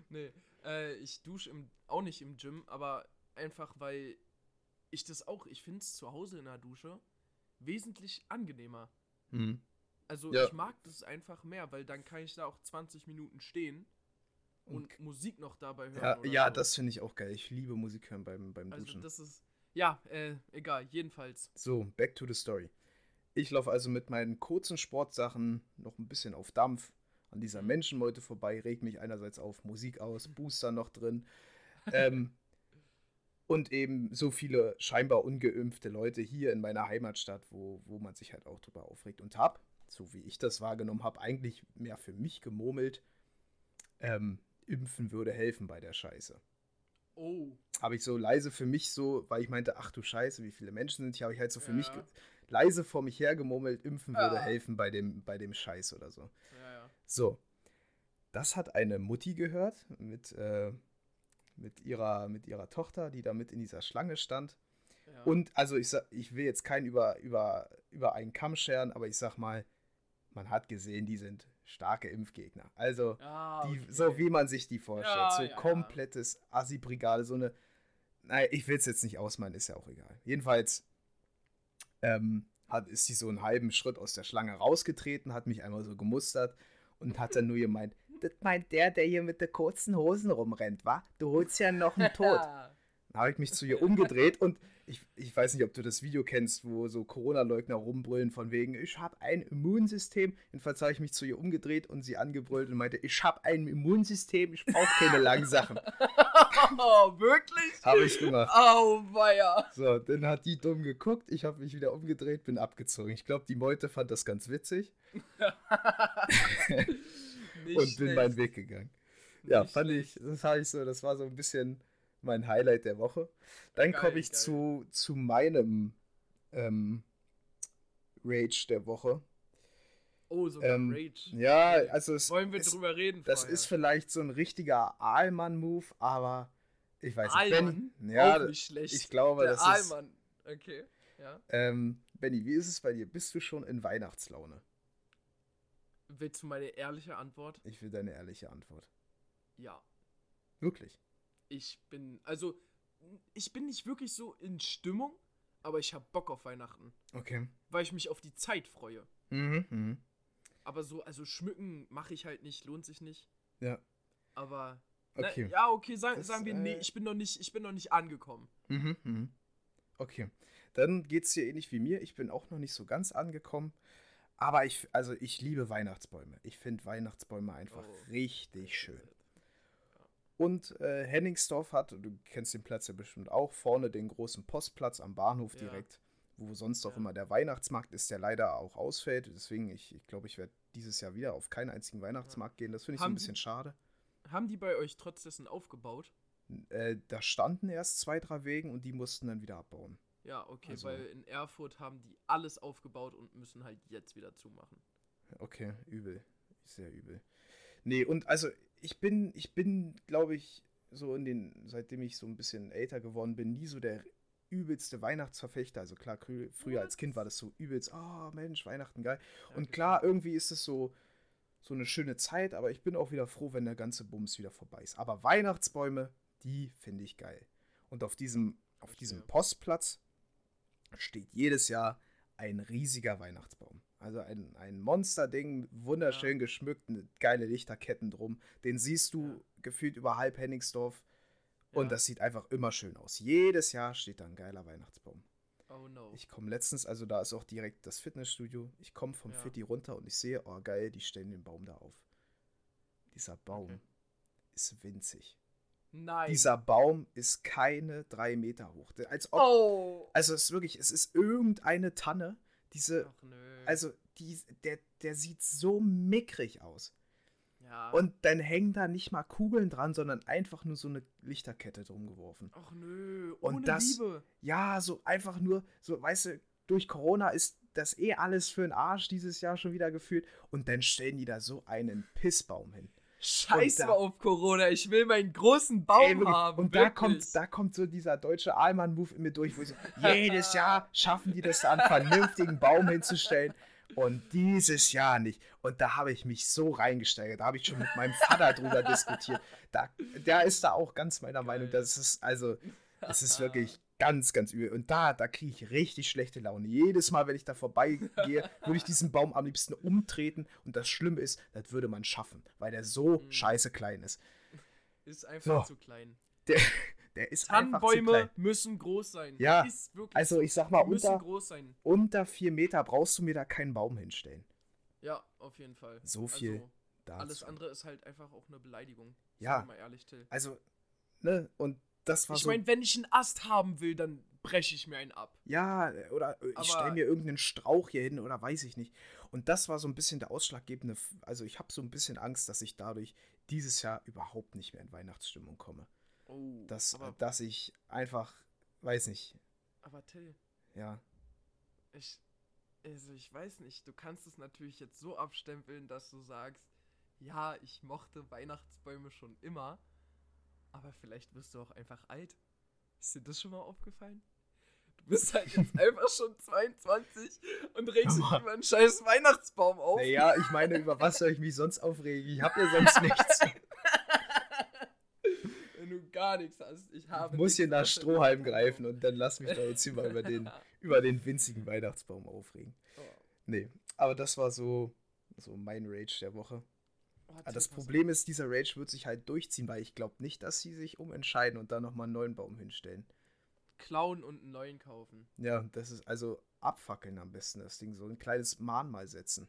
nee, äh, ich dusche im, auch nicht im Gym, aber einfach, weil ich das auch, ich finde es zu Hause in der Dusche wesentlich angenehmer. Mhm. Also Ja. ich mag das einfach mehr, weil dann kann ich da auch 20 Minuten stehen und, Musik noch dabei hören. Ja, ja so. das finde ich auch geil. Ich liebe Musik hören beim, beim Also Duschen. das ist, ja, äh, egal, jedenfalls. So, back to the story. Ich laufe also mit meinen kurzen Sportsachen noch ein bisschen auf Dampf an dieser Mhm. Menschenmeute vorbei, reg mich einerseits auf Musik aus, Booster noch drin. ähm, und eben so viele scheinbar ungeimpfte Leute hier in meiner Heimatstadt, wo, wo man sich halt auch drüber aufregt. Und hab, so wie ich das wahrgenommen habe, eigentlich mehr für mich gemurmelt, ähm, impfen würde helfen bei der Scheiße Oh. habe ich so leise für mich so, weil ich meinte, ach du Scheiße, wie viele Menschen sind hier, habe ich halt so für mich Ja. ge- leise vor mich hergemurmelt, impfen würde Ah. helfen bei dem, bei dem Scheiß oder so. Ja, ja. So, das hat eine Mutti gehört mit, äh, mit, ihrer, mit ihrer Tochter, die da mit in dieser Schlange stand. ja. Und also ich, sag, ich will jetzt keinen über, über, über einen Kamm scheren, aber ich sag mal, man hat gesehen, die sind starke Impfgegner. Also Ah, die, okay. so wie man sich die vorstellt. Ja, so ja, ja. komplettes Assi-Brigade, so eine. Naja, ich will es jetzt nicht ausmalen, ist ja auch egal. Jedenfalls ähm, hat, ist sie so einen halben Schritt aus der Schlange rausgetreten, hat mich einmal so gemustert und hat dann nur gemeint, das meint der, der hier mit den kurzen Hosen rumrennt, wa? Du holst ja noch einen Tod. Dann habe ich mich zu ihr umgedreht und Ich, ich weiß nicht, ob du das Video kennst, wo so Corona-Leugner rumbrüllen von wegen, ich habe ein Immunsystem. Jedenfalls habe ich mich zu ihr umgedreht und sie angebrüllt und meinte, ich habe ein Immunsystem, ich brauche keine langen Sachen. oh, wirklich? Habe ich gemacht. Oh, weia. So, dann hat die dumm geguckt, ich habe mich wieder umgedreht, bin abgezogen. Ich glaube, die Meute fand das ganz witzig Nicht und bin schlecht. meinen Weg gegangen. Ja, Nicht fand ich, das habe ich so, das war so ein bisschen mein Highlight der Woche. Dann komme ich geil. zu, zu meinem ähm, Rage der Woche. Oh, sogar Ähm, Rage. Ja, also es, Wollen wir es, drüber reden? das vorher? ist vielleicht so ein richtiger Aalmann-Move, aber ich weiß nicht. Benny, ja, Auch nicht schlecht. ich glaube, Der das ist. Allmann. Okay, ja. Ähm, Benny, wie ist es bei dir? Bist du schon in Weihnachtslaune? Willst du meine ehrliche Antwort? Ich will deine ehrliche Antwort. Ja. Wirklich. Ich bin, also, ich bin nicht wirklich so in Stimmung, aber ich habe Bock auf Weihnachten, Okay. weil ich mich auf die Zeit freue. Mhm, mhm. Aber so, also schmücken mache ich halt nicht, lohnt sich nicht. Ja. Aber, Okay. na, ja, okay, sagen, Das, sagen wir, nee, äh, ich bin noch nicht, ich bin noch nicht angekommen. Mhm, mhm. Okay. Dann geht es dir ähnlich wie mir. Ich bin auch noch nicht so ganz angekommen. Aber ich, also ich liebe Weihnachtsbäume. Ich finde Weihnachtsbäume einfach Oh. richtig schön. Und äh, Henningsdorf hat, du kennst den Platz ja bestimmt auch, vorne den großen Postplatz am Bahnhof Ja. direkt, wo sonst auch Ja. immer der Weihnachtsmarkt ist, der leider auch ausfällt. Deswegen, ich, ich glaube, ich werde dieses Jahr wieder auf keinen einzigen Weihnachtsmarkt gehen. Das finde ich so ein bisschen die- schade. Haben die bei euch trotz dessen aufgebaut? Äh, da standen erst zwei, drei Wegen und die mussten dann wieder abbauen. Ja, okay, Also- weil in Erfurt haben die alles aufgebaut und müssen halt jetzt wieder zumachen. Okay, übel. Sehr übel. Nee, und also ich bin, ich bin, glaube ich, so in den, seitdem ich so ein bisschen älter geworden bin, nie so der übelste Weihnachtsverfechter. Also klar, früher als Kind war das so übelst, oh Mensch, Weihnachten geil. Ja, Und klar, irgendwie ist es so, so eine schöne Zeit, aber ich bin auch wieder froh, wenn der ganze Bums wieder vorbei ist. Aber Weihnachtsbäume, die finde ich geil. Und auf diesem, auf diesem. Postplatz steht jedes Jahr ein riesiger Weihnachtsbaum. Also ein, ein Monsterding, wunderschön geschmückt, eine geile Lichterketten drum. Den siehst du Ja. gefühlt über halb Henningsdorf. Und Ja. das sieht einfach immer schön aus. Jedes Jahr steht da ein geiler Weihnachtsbaum. Oh no. Ich komme letztens, also da ist auch direkt das Fitnessstudio. Ich komme vom Ja. Fitti runter und ich sehe, oh geil, die stellen den Baum da auf. Dieser Baum Okay. ist winzig. Nein. Dieser Baum ist keine drei Meter hoch. Als ob, oh. Also es ist wirklich, es ist irgendeine Tanne. Diese, Ach also die, der, der sieht so mickrig aus. ja. Und dann hängen da nicht mal Kugeln dran, sondern einfach nur so eine Lichterkette drum geworfen. Ach nö. Und Ohne das- Liebe. Ja, so einfach nur, so, weißt du, durch Corona ist das eh alles für den Arsch dieses Jahr schon wieder gefühlt. Und dann stellen die da so einen Pissbaum hin. Scheiß mal auf Corona. Ich will meinen großen Baum Ey, haben. und da kommt, da kommt so dieser deutsche Allmann-Move in mir durch, wo ich so, jedes Jahr schaffen die das da, einen vernünftigen Baum hinzustellen. Und dieses Jahr nicht. Und da habe ich mich so reingesteigert. Da habe ich schon mit meinem Vater drüber diskutiert. Da, der ist da auch ganz meiner Meinung. Das ist also, es ist wirklich ganz, ganz übel. Und da, da kriege ich richtig schlechte Laune. Jedes Mal, wenn ich da vorbeigehe, würde ich diesen Baum am liebsten umtreten. Und das Schlimme ist, das würde man schaffen, weil der so Mhm. scheiße klein ist. Ist einfach So. zu klein. Der, der ist einfach zu Tannenbäume müssen groß sein. Ja, Ist wirklich Also so. ich sag mal, unter, groß sein. unter vier Meter brauchst du mir da keinen Baum hinstellen. Ja, auf jeden Fall. So viel Also, dazu. alles andere ist halt einfach auch eine Beleidigung. Ja. Mal ehrlich, Till. Also, ne, und das war Ich so. meine, wenn ich einen Ast haben will, dann breche ich mir einen ab. ja, oder ich Aber- stelle mir irgendeinen Strauch hier hin oder weiß ich nicht. Und das war so ein bisschen der ausschlaggebende. Also, ich habe so ein bisschen Angst, dass ich dadurch dieses Jahr überhaupt nicht mehr in Weihnachtsstimmung komme. Oh, Dass, dass ich einfach, weiß nicht, aber Till, ja. ich, also ich weiß nicht, du kannst es natürlich jetzt so abstempeln, dass du sagst, ja, ich mochte Weihnachtsbäume schon immer, aber vielleicht wirst du auch einfach alt. Ist dir das schon mal aufgefallen? Du bist halt jetzt einfach schon 22 und regst dich über einen scheiß Weihnachtsbaum auf. Naja, ich meine, über was soll ich mich sonst aufregen? Ich habe ja sonst nichts. Wenn du gar nichts hast. Ich habe Ich muss hier nach Strohhalm greifen und dann lass mich da jetzt mal über den, über den winzigen Weihnachtsbaum aufregen. Oh. Nee, aber das war so, so mein Rage der Woche. Till, das. Problem ist, dieser Rage wird sich halt durchziehen, weil ich glaube nicht, dass sie sich umentscheiden und da nochmal einen neuen Baum hinstellen. klauen und einen neuen kaufen. Ja, das ist also abfackeln am besten, das Ding. So ein kleines Mahnmal setzen.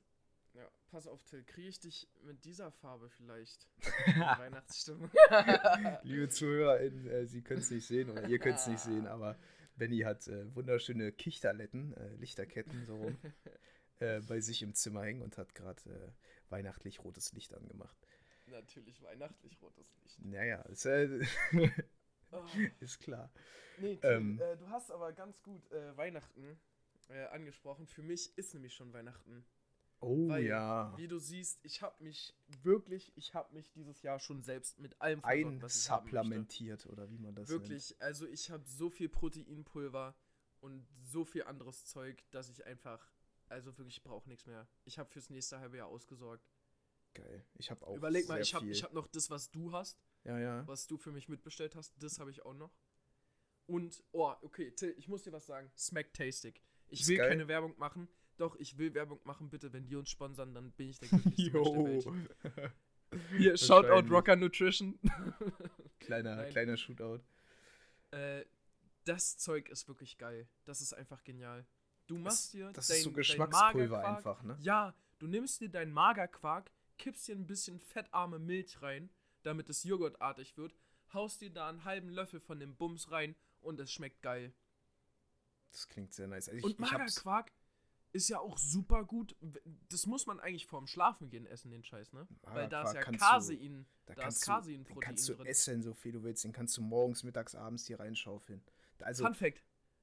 Ja, pass auf, Till, kriege ich dich mit dieser Farbe vielleicht? Weihnachtsstimmung. Liebe ZuhörerInnen, äh, Sie können es nicht sehen oder ihr könnt es nicht sehen, aber Benny hat äh, wunderschöne Kichterletten, äh, Lichterketten so rum, äh, bei sich im Zimmer hängen und hat gerade äh, weihnachtlich rotes Licht angemacht. Natürlich weihnachtlich rotes Licht. Naja, ist, äh, Oh. ist klar. Nee, Till, Ähm. äh, du hast aber ganz gut äh, Weihnachten angesprochen. Für mich ist nämlich schon Weihnachten. Oh Weil, ja. Wie du siehst, ich habe mich wirklich, ich habe mich dieses Jahr schon selbst mit allem versorgt, was ich. Einsupplementiert oder wie man das nennt. Wirklich, also ich habe so viel Proteinpulver und so viel anderes Zeug, dass ich einfach, also wirklich brauche nichts mehr. Ich habe fürs nächste halbe Jahr ausgesorgt. Geil. Ich habe auch Überleg mal, ich habe ich hab noch das, was du hast, ja, ja. was du für mich mitbestellt hast, das habe ich auch noch. Und, oh, okay, Till, ich muss dir was sagen. Smacktastic. Ich Ist will geil. keine Werbung machen. Doch, ich will Werbung machen, bitte. Wenn die uns sponsern, dann bin ich der glücklichste Mensch der Welt. Hier, Shoutout. Rocker Nutrition. kleiner, Nein. kleiner Shootout. äh, das Zeug ist wirklich geil. Das ist einfach genial. Du machst dir Das dein, ist so Geschmackspulver Magerquark- einfach, ne? Ja, du nimmst dir deinen Magerquark, kippst dir ein bisschen fettarme Milch rein, damit es joghurtartig wird, haust dir da einen halben Löffel von dem Bums rein und es schmeckt geil. Das klingt sehr nice. Also ich, und Magerquark ist ja auch super gut. Das muss man eigentlich vorm Schlafengehen essen, den Scheiß, ne? Weil da ist Magerquark ja kannst du- Casein, da da, kannst ist Caseinprotein kannst du drin. essen, so viel du willst. Den kannst du morgens, mittags, abends hier reinschaufeln. Also, Fun Fact: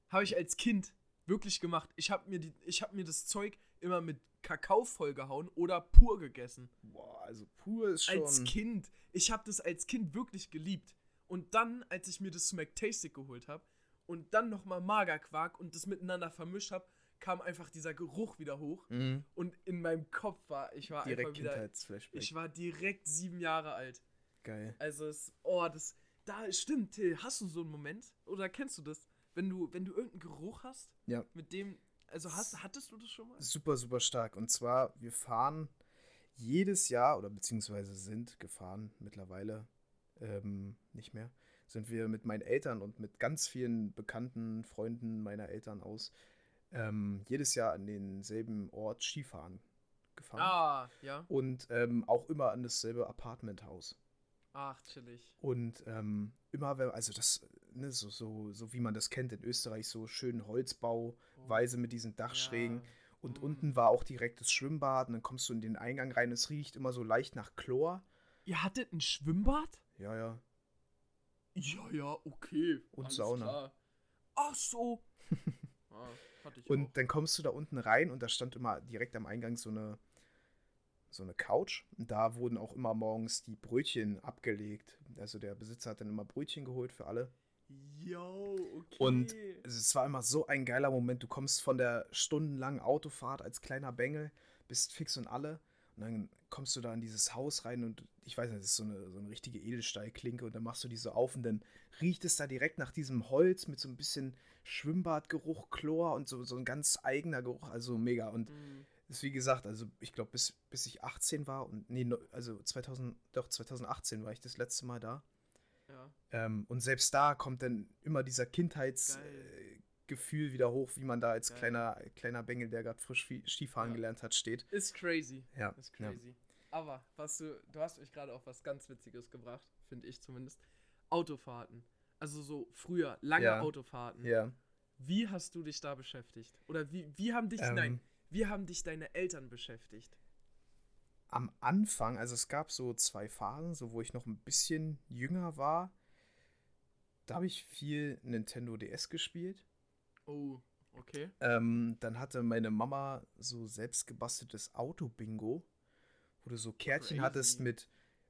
Habe ich als Kind wirklich gemacht. Ich habe mir, die- ich hab mir das Zeug immer mit Kakao vollgehauen oder pur gegessen. boah, also pur ist schon. Als Kind. Ich habe das als Kind wirklich geliebt. Und dann, als ich mir das Smacktastic geholt habe und dann nochmal Magerquark und das miteinander vermischt habe, kam einfach dieser Geruch wieder hoch. Mhm. Und in meinem Kopf war, ich war Direkt einfach wieder. Ich war direkt sieben Jahre alt. Geil. Also es, oh, das, da stimmt, Till, hast du so einen Moment? Oder kennst du das? Wenn du, wenn du irgendeinen Geruch hast, Ja. mit dem, also hast, hattest du das schon mal? Super, super stark. Und zwar, wir fahren jedes Jahr, oder beziehungsweise sind gefahren mittlerweile, ähm, nicht mehr, sind wir mit meinen Eltern und mit ganz vielen bekannten Freunden meiner Eltern aus ähm, jedes Jahr an denselben Ort Skifahren gefahren. Ah, ja. Und ähm, auch immer an dasselbe Apartmenthaus. Ach, chillig. Und ähm, immer, wenn, also das, ne, so, so, so wie man das kennt in Österreich, so schön Holzbauweise mit diesen Dachschrägen. Ja. Und Mm. unten war auch direkt das Schwimmbad. Und dann kommst du in den Eingang rein. Es riecht immer so leicht nach Chlor. Ihr hattet ein Schwimmbad? Ja, ja. Ja, ja, okay. Und alles Sauna. Klar. Ach so. ah, hatte ich Und auch. dann kommst du da unten rein und da stand immer direkt am Eingang so eine, so eine Couch. Und da wurden auch immer morgens die Brötchen abgelegt. Also der Besitzer hat dann immer Brötchen geholt für alle. Yo, okay. Und es war immer so ein geiler Moment. Du kommst von der stundenlangen Autofahrt als kleiner Bengel, bist fix und alle. Und dann kommst du da in dieses Haus rein und ich weiß nicht, das ist so eine, so eine richtige Edelstahlklinke und dann machst du die so auf und dann riecht es da direkt nach diesem Holz mit so ein bisschen Schwimmbadgeruch, Chlor und so, so ein ganz eigener Geruch. Also mega. Und Mm, ist wie gesagt, also ich glaube, bis, bis ich 18 war und nee, also 2000, doch 2018 war ich das letzte Mal da. ja. Ähm, und selbst da kommt dann immer dieser Kindheitsgefühl äh, wieder hoch, wie man da als Geil. kleiner, kleiner Bengel, der gerade frisch Ski- Skifahren Ja. gelernt hat, steht. Ist crazy. Ja, Ist ja. crazy. Aber was du, du hast euch gerade auch was ganz Witziges gebracht, finde ich zumindest. Autofahrten. Also so früher, lange Ja. Autofahrten. Ja. Wie hast du dich da beschäftigt? Oder wie, wie haben dich, Ähm. nein, wie haben dich deine Eltern beschäftigt? Am Anfang, also es gab so zwei Phasen, so wo ich noch ein bisschen jünger war. Da habe ich viel Nintendo DS gespielt. Oh, okay. Ähm, dann hatte meine Mama so selbstgebasteltes Auto-Bingo, wo du so Kärtchen Crazy. hattest mit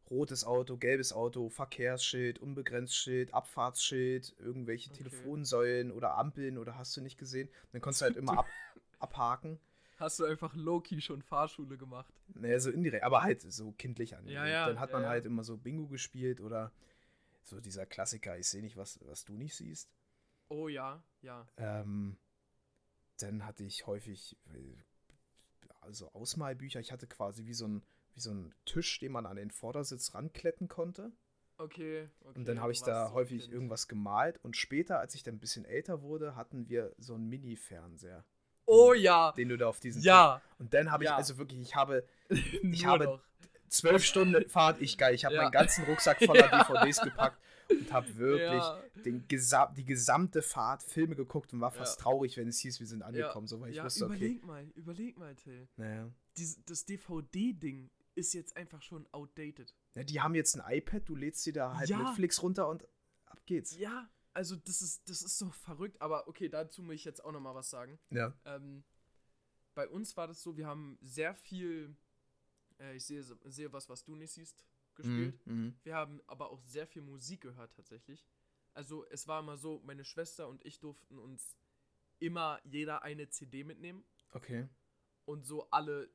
rotes Auto, gelbes Auto, Verkehrsschild, Unbegrenztschild, Abfahrtsschild, irgendwelche Okay. Telefonsäulen oder Ampeln oder hast du nicht gesehen. Dann konntest du halt immer ab, abhaken. Hast du einfach low-key schon Fahrschule gemacht? Naja, so indirekt, aber halt so kindlich an. Ja, ja, Dann hat ja, man halt immer so Bingo gespielt oder so dieser Klassiker, ich sehe nicht, was, was du nicht siehst. Oh ja, ja. Ähm, dann hatte ich häufig äh, also Ausmalbücher. Ich hatte quasi wie so ein, wie so ein Tisch, den man an den Vordersitz rankletten konnte. Okay, okay. Und dann habe ich da so häufig Kind. irgendwas gemalt. Und später, als ich dann ein bisschen älter wurde, hatten wir so einen Mini-Fernseher, Oh ja! den du da auf diesen. Ja! Und dann habe ich, Ja. also wirklich, ich habe Ich habe zwölf Stunden Fahrt, ich geil. Ich habe Ja. meinen ganzen Rucksack voller DVDs gepackt und habe wirklich Ja. den gesam die gesamte Fahrt Filme geguckt und war fast Ja. traurig, wenn es hieß, wir sind angekommen, so weil ich ja, wusste, okay. überleg mal, überleg mal, Till. Naja. Dies, das DVD-Ding ist jetzt einfach schon outdated. Ja, die haben jetzt ein iPad, du lädst dir da halt Ja. Netflix runter und ab geht's. Ja, also das ist, das ist so verrückt, aber okay, dazu muss ich jetzt auch nochmal was sagen. Ja. Ähm, bei uns war das so, wir haben sehr viel, äh, ich sehe, sehe was, was du nicht siehst, gespielt. Mhm. Wir haben aber auch sehr viel Musik gehört tatsächlich. Also es war immer so, meine Schwester und ich durften uns immer jeder eine CD mitnehmen Okay. und so alle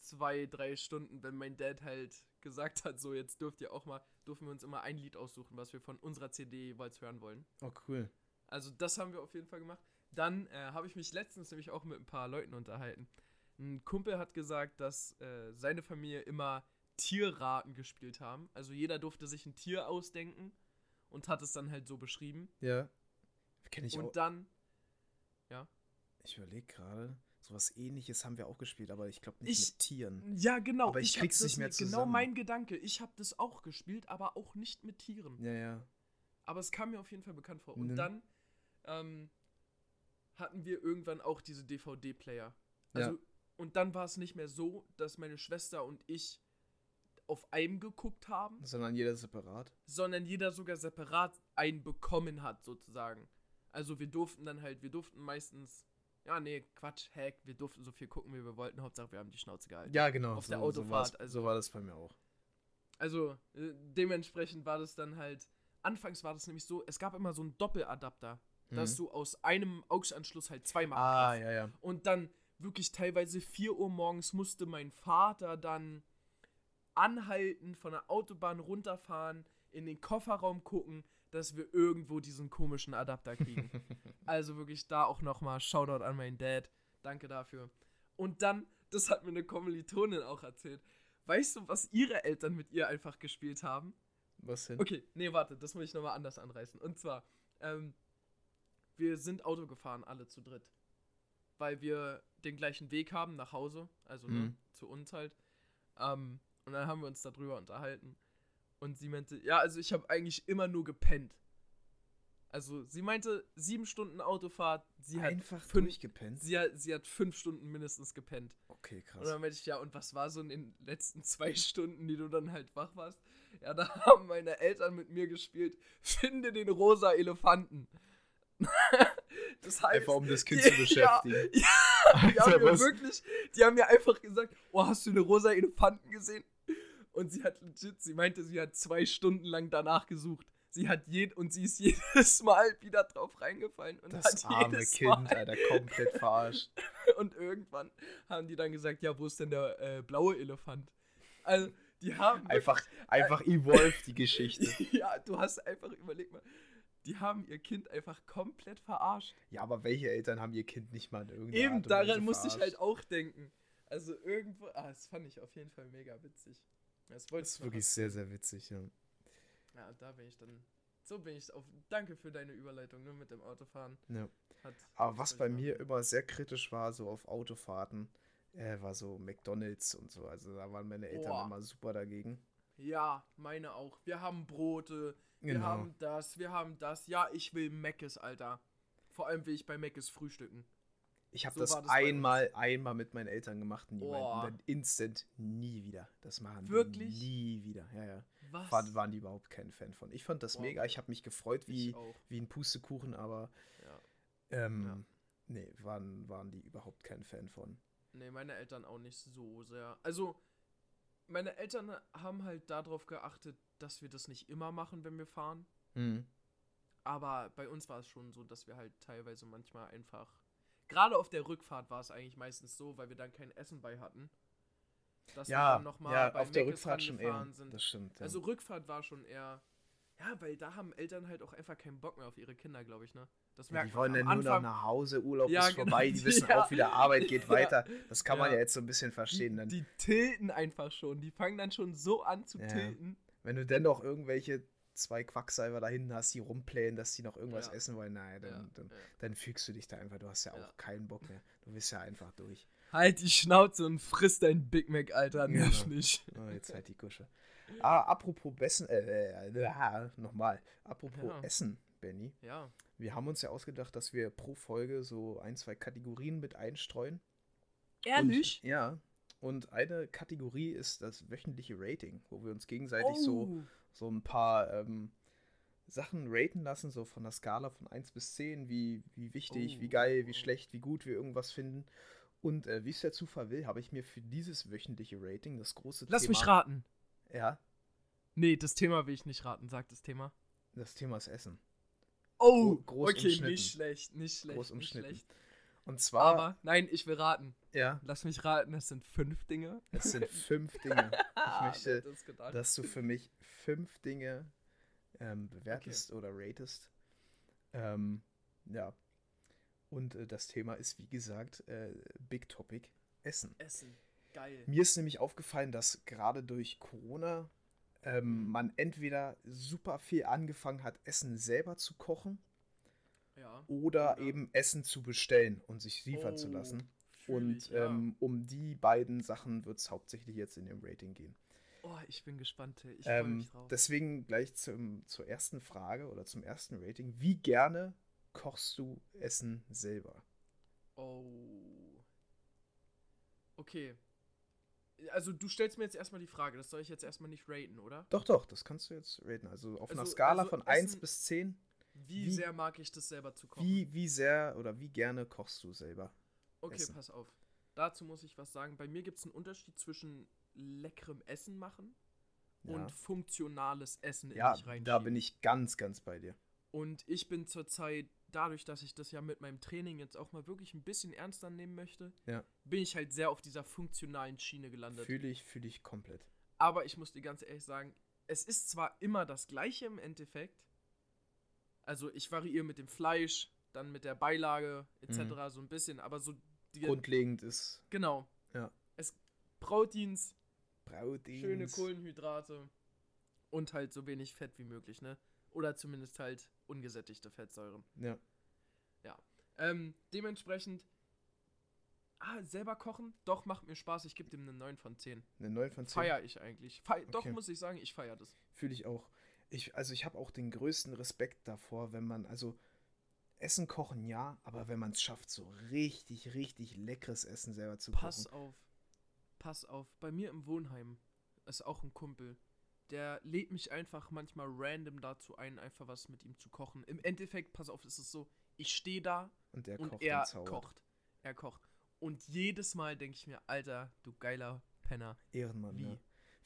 zwei, drei Stunden, wenn mein Dad halt gesagt hat, so jetzt dürft ihr auch mal, durften wir uns immer ein Lied aussuchen, was wir von unserer CD jeweils hören wollen. Oh, cool. Also das haben wir auf jeden Fall gemacht. Dann äh, habe ich mich letztens nämlich auch mit ein paar Leuten unterhalten. Ein Kumpel hat gesagt, dass äh, seine Familie immer Tierraten gespielt haben. Also jeder durfte sich ein Tier ausdenken und hat es dann halt so beschrieben. Ja. Kenne ich und auch. dann, Ich überlege gerade, sowas ähnliches haben wir auch gespielt, aber ich glaube nicht Ich- mit Tieren. ja genau, Aber ich hab krieg's das nicht mehr Genau zusammen. mein Gedanke. Ich habe das auch gespielt, aber auch nicht mit Tieren. Ja, ja. Aber es kam mir auf jeden Fall bekannt vor. Und Mhm. dann ähm, hatten wir irgendwann auch diese DVD-Player. Ja. Also, Und dann war es nicht mehr so, dass meine Schwester und ich auf einem geguckt haben, Sondern jeder separat. sondern jeder sogar separat einen bekommen hat, sozusagen. Also wir durften dann halt, wir durften meistens, ja, nee, Quatsch, Hack, wir durften so viel gucken, wie wir wollten. Hauptsache, wir haben die Schnauze gehalten. Ja, genau. Auf der so, so war's- Autofahrt, also- so war das bei mir auch. Also äh, dementsprechend war das dann halt, anfangs war das nämlich so, es gab immer so einen Doppeladapter, dass Mhm. du aus einem AUX-Anschluss halt zwei machen Ah, kannst. ja, ja. Und dann wirklich teilweise 4 Uhr morgens musste mein Vater dann anhalten, von der Autobahn runterfahren, in den Kofferraum gucken, dass wir irgendwo diesen komischen Adapter kriegen. also wirklich da auch nochmal Shoutout an meinen Dad. Danke dafür. Und dann, das hat mir eine Kommilitonin auch erzählt. Weißt du, was ihre Eltern mit ihr einfach gespielt haben? Was denn? Okay, nee, warte, das muss ich nochmal anders anreißen. Und zwar, ähm, wir sind Auto gefahren, alle zu dritt. Weil wir den gleichen Weg haben nach Hause, also ne, Mhm. zu uns halt. Ähm, und dann haben wir uns darüber unterhalten. Und sie meinte, ja, also ich habe eigentlich immer nur gepennt. Also sie meinte, sieben Stunden Autofahrt, sie hat, Einfach fünf, durchgepennt? sie, hat, sie hat fünf Stunden mindestens gepennt. Okay, Und krass. dann meinte ich, ja, und was war so in den letzten zwei Stunden, die du dann halt wach warst? Ja, da haben meine Eltern mit mir gespielt, finde den rosa Elefanten. das heißt, Einfach um das Kind die- zu beschäftigen. Ja, ja die haben mir was? wirklich, die haben mir einfach gesagt, oh, hast du eine rosa Elefanten gesehen? Und sie hat legit, sie meinte, sie hat zwei Stunden lang danach gesucht. Sie hat jed und sie ist jedes Mal wieder drauf reingefallen und Das hat arme jedes Kind, Mal Alter, komplett verarscht. und irgendwann haben die dann gesagt, ja, wo ist denn der äh, blaue Elefant? Also, die haben Einfach, einfach evolved die Geschichte. ja, du hast einfach überlegt mal, die haben ihr Kind einfach komplett verarscht. Ja, aber welche Eltern haben ihr Kind nicht mal in irgendeiner Eben Art und daran musste ich halt auch denken. Also irgendwo, ah, das fand ich auf jeden Fall mega witzig. Das wollte Das ist wirklich sehr, sehr witzig, ja. Ja, da bin ich dann. So bin ich auf. Danke für deine Überleitung, nur mit dem Autofahren. ja. Hat, Aber was bei mir immer sehr kritisch war, so auf Autofahrten, äh, war so McDonalds und so. Also da waren meine Eltern Boah. immer super dagegen. Ja, meine auch. Wir haben Brote, wir Genau. haben das, wir haben das. Ja, ich will Meckes, Alter. Vor allem will ich bei Meckes frühstücken. Ich habe So das, das einmal, einmal mit meinen Eltern gemacht und die meinten dann instant nie wieder. Das machen Wirklich? nie wieder. Ja, ja. Was? War, waren die überhaupt kein Fan von. Ich fand das Boah. mega. Ich habe mich gefreut wie, wie ein Pustekuchen, aber Ja. ähm, Ja. nee, waren, waren die überhaupt kein Fan von. Nee, meine Eltern auch nicht so sehr. Also, meine Eltern haben halt darauf geachtet, dass wir das nicht immer machen, wenn wir fahren. Mhm. Aber bei uns war es schon so, dass wir halt teilweise manchmal einfach. Gerade auf der Rückfahrt war es eigentlich meistens so, weil wir dann kein Essen bei hatten. Dass wir Ja, dann noch mal ja bei auf der Mc's Rückfahrt schon eher. sind. Das stimmt. Ja. Also Rückfahrt war schon eher. Ja, weil da haben Eltern halt auch einfach keinen Bock mehr auf ihre Kinder, glaube ich, ne? Das Ja, die wollen dann nur noch nach Hause, Urlaub Ja, ist genau. vorbei, die wissen Ja. auch wieder, Arbeit geht weiter. Das kann man Ja. jetzt so ein bisschen verstehen. Dann, Die tilten einfach schon. Die fangen dann schon so an zu tilten. Wenn du dennoch irgendwelche zwei Quacksalber da hinten hast, die rumplänen, dass die noch irgendwas Ja. essen wollen, naja, dann, Ja, dann, ja. dann fügst du dich da einfach. Du hast ja auch keinen Bock mehr. Du bist ja einfach durch. Halt die Schnauze und friss dein Big Mac, Alter. Nerv nicht. Oh, jetzt halt die Kusche. Ah, apropos Bessen, äh, äh, äh, nochmal. Apropos. Essen, Benny. Ja. Wir haben uns ja ausgedacht, dass wir pro Folge so ein, zwei Kategorien mit einstreuen. Ehrlich? Und, ja. Und eine Kategorie ist das wöchentliche Rating, wo wir uns gegenseitig Oh. so ein paar ähm, Sachen raten lassen, so von der Skala von 1 bis 10, wie, wie wichtig, Oh. wie geil, wie schlecht, wie gut wir irgendwas finden. Und äh, wie es der Zufall will, habe ich mir für dieses wöchentliche Rating das große Lass Thema. mich raten. Ja, Nee, das Thema will ich nicht raten. Sag das Thema. das Thema ist Essen. Oh, Gro- groß okay, nicht schlecht, nicht schlecht, Groß nicht umschnitten. schlecht. Und zwar, Aber, nein, ich will raten. ja, Lass mich raten, das sind fünf Dinge. es sind fünf Dinge. Ich möchte, es gedacht? dass du für mich fünf Dinge ähm, bewertest oder ratest. Ähm, ja. Und äh, das Thema ist, wie gesagt, äh, Big Topic Essen. Essen. Geil. Mir ist nämlich aufgefallen, dass gerade durch Corona ähm, Mhm. man entweder super viel angefangen hat, Essen selber zu kochen Ja. oder Oder- eben Essen zu bestellen und sich liefern zu Oh, lassen. fühl Und ich, ja. ähm, um die beiden Sachen wird es hauptsächlich jetzt in dem Rating gehen. Oh, ich bin gespannt. Ich freue Ähm, mich drauf. deswegen gleich zum, zur ersten Frage oder zum ersten Rating. Wie gerne kochst du Essen selber? Oh. Okay. Also du stellst mir jetzt erstmal die Frage, das soll ich jetzt erstmal nicht raten, oder? Doch, doch, das kannst du jetzt raten. Also auf einer Also- Skala also von 1 Essen- bis 10, Wie, Wie- sehr mag ich das selber zu kochen? wie, wie sehr oder wie gerne kochst du selber? okay, essen? pass auf. Dazu muss ich was sagen. Bei mir gibt es einen Unterschied zwischen leckerem Essen machen Ja, und funktionales Essen ja in dich reinschieben. da bin ich ganz, ganz bei dir. Und ich bin zurzeit, dadurch, dass ich das ja mit meinem Training jetzt auch mal wirklich ein bisschen ernster nehmen möchte, Ja. bin ich halt sehr auf dieser funktionalen Schiene gelandet. Fühle ich, fühle ich komplett. Aber ich muss dir ganz ehrlich sagen, es ist zwar immer das gleiche im Endeffekt. Also ich variiere mit dem Fleisch, dann mit der Beilage etc. Mhm. so ein bisschen, aber so die, Grundlegend ist genau. Ja. Es Proteins, Proteins. schöne Kohlenhydrate und halt so wenig Fett wie möglich, ne? Oder zumindest halt ungesättigte Fettsäuren. Ja. Ähm, dementsprechend ah, selber kochen, doch macht mir Spaß. Ich gebe dem eine 9 von 10. Eine 9 von 10. Feier ich eigentlich. Fei Doch Okay. muss ich sagen, ich feiere das. Fühle ich auch. Ich, also ich habe auch den größten Respekt davor, wenn man, also Essen kochen ja, aber wenn man es schafft, so richtig, richtig leckeres Essen selber zu Pass kochen. auf. Pass auf. Bei mir im Wohnheim ist auch ein Kumpel. Der lädt mich einfach manchmal random dazu ein, einfach was mit ihm zu kochen. Im Endeffekt, pass auf, ist es so, ich stehe da Und der und kocht er und kocht. Er kocht. Und jedes Mal denke ich mir, Alter, du geiler Penner. Ehrenmann, Wie? ja.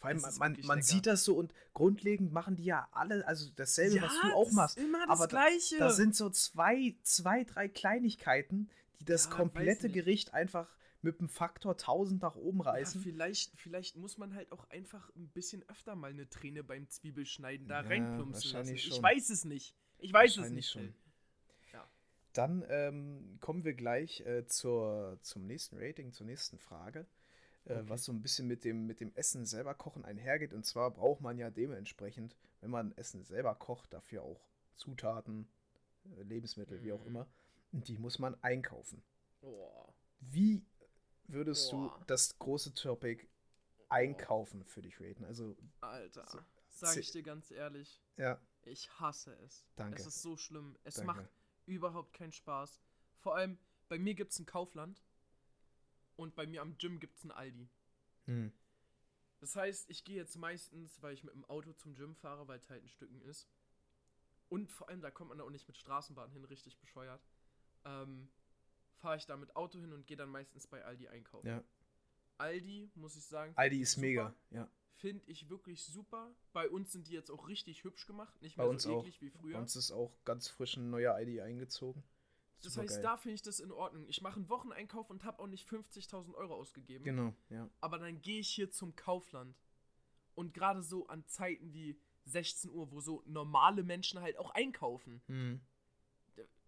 Vor allem, man, man lecker. sieht das so und grundlegend machen die ja alle, also dasselbe, was du auch machst. Immer das Aber da- Gleiche. Da sind so zwei, zwei, drei Kleinigkeiten, die das Ja, komplette. Gericht einfach mit dem Faktor 1000 nach oben ja, reißen. vielleicht, vielleicht muss man halt auch einfach ein bisschen öfter mal eine Träne beim Zwiebelschneiden da Ja, reinplumpsen lassen. wahrscheinlich Ich schon. weiß es nicht. Ich weiß es nicht. schon. Phil. Dann ähm, kommen wir gleich äh, zur, zum nächsten Rating, zur nächsten Frage, Okay. was so ein bisschen mit dem, mit dem Essen selber kochen einhergeht. Und zwar braucht man ja dementsprechend, wenn man Essen selber kocht, dafür auch Zutaten, äh, Lebensmittel, wie auch Mhm. immer. Und die muss man einkaufen. Boah. Wie würdest Boah. du das große Topic einkaufen für dich raten? Also, Alter, So, sag ich dir ganz ehrlich, ja, ich hasse es. Danke. Es ist so schlimm. Es Danke. macht überhaupt keinen Spaß. Vor allem, bei mir gibt es ein Kaufland und bei mir am Gym gibt es ein Aldi. hm. Das heißt, ich gehe jetzt meistens, weil ich mit dem Auto zum Gym fahre, weil es halt ein Stücken ist. Und vor allem, da kommt man auch nicht mit Straßenbahn hin, richtig bescheuert. Ähm, fahre ich da mit Auto hin und gehe dann meistens bei Aldi einkaufen. ja. Aldi, muss ich sagen, Aldi ist super. mega, ja. finde ich wirklich super. Bei uns sind die jetzt auch richtig hübsch gemacht, nicht Bei mehr uns so auch. eklig wie Bei früher. uns ist auch ganz frisch ein neuer Aldi eingezogen. Das heißt, da finde ich das in Ordnung. Ich mache einen Wocheneinkauf und habe auch nicht 50.000 Euro ausgegeben. Genau, ja. Aber dann gehe ich hier zum Kaufland. Und gerade so an Zeiten wie 16 Uhr, wo so normale Menschen halt auch einkaufen. Hm.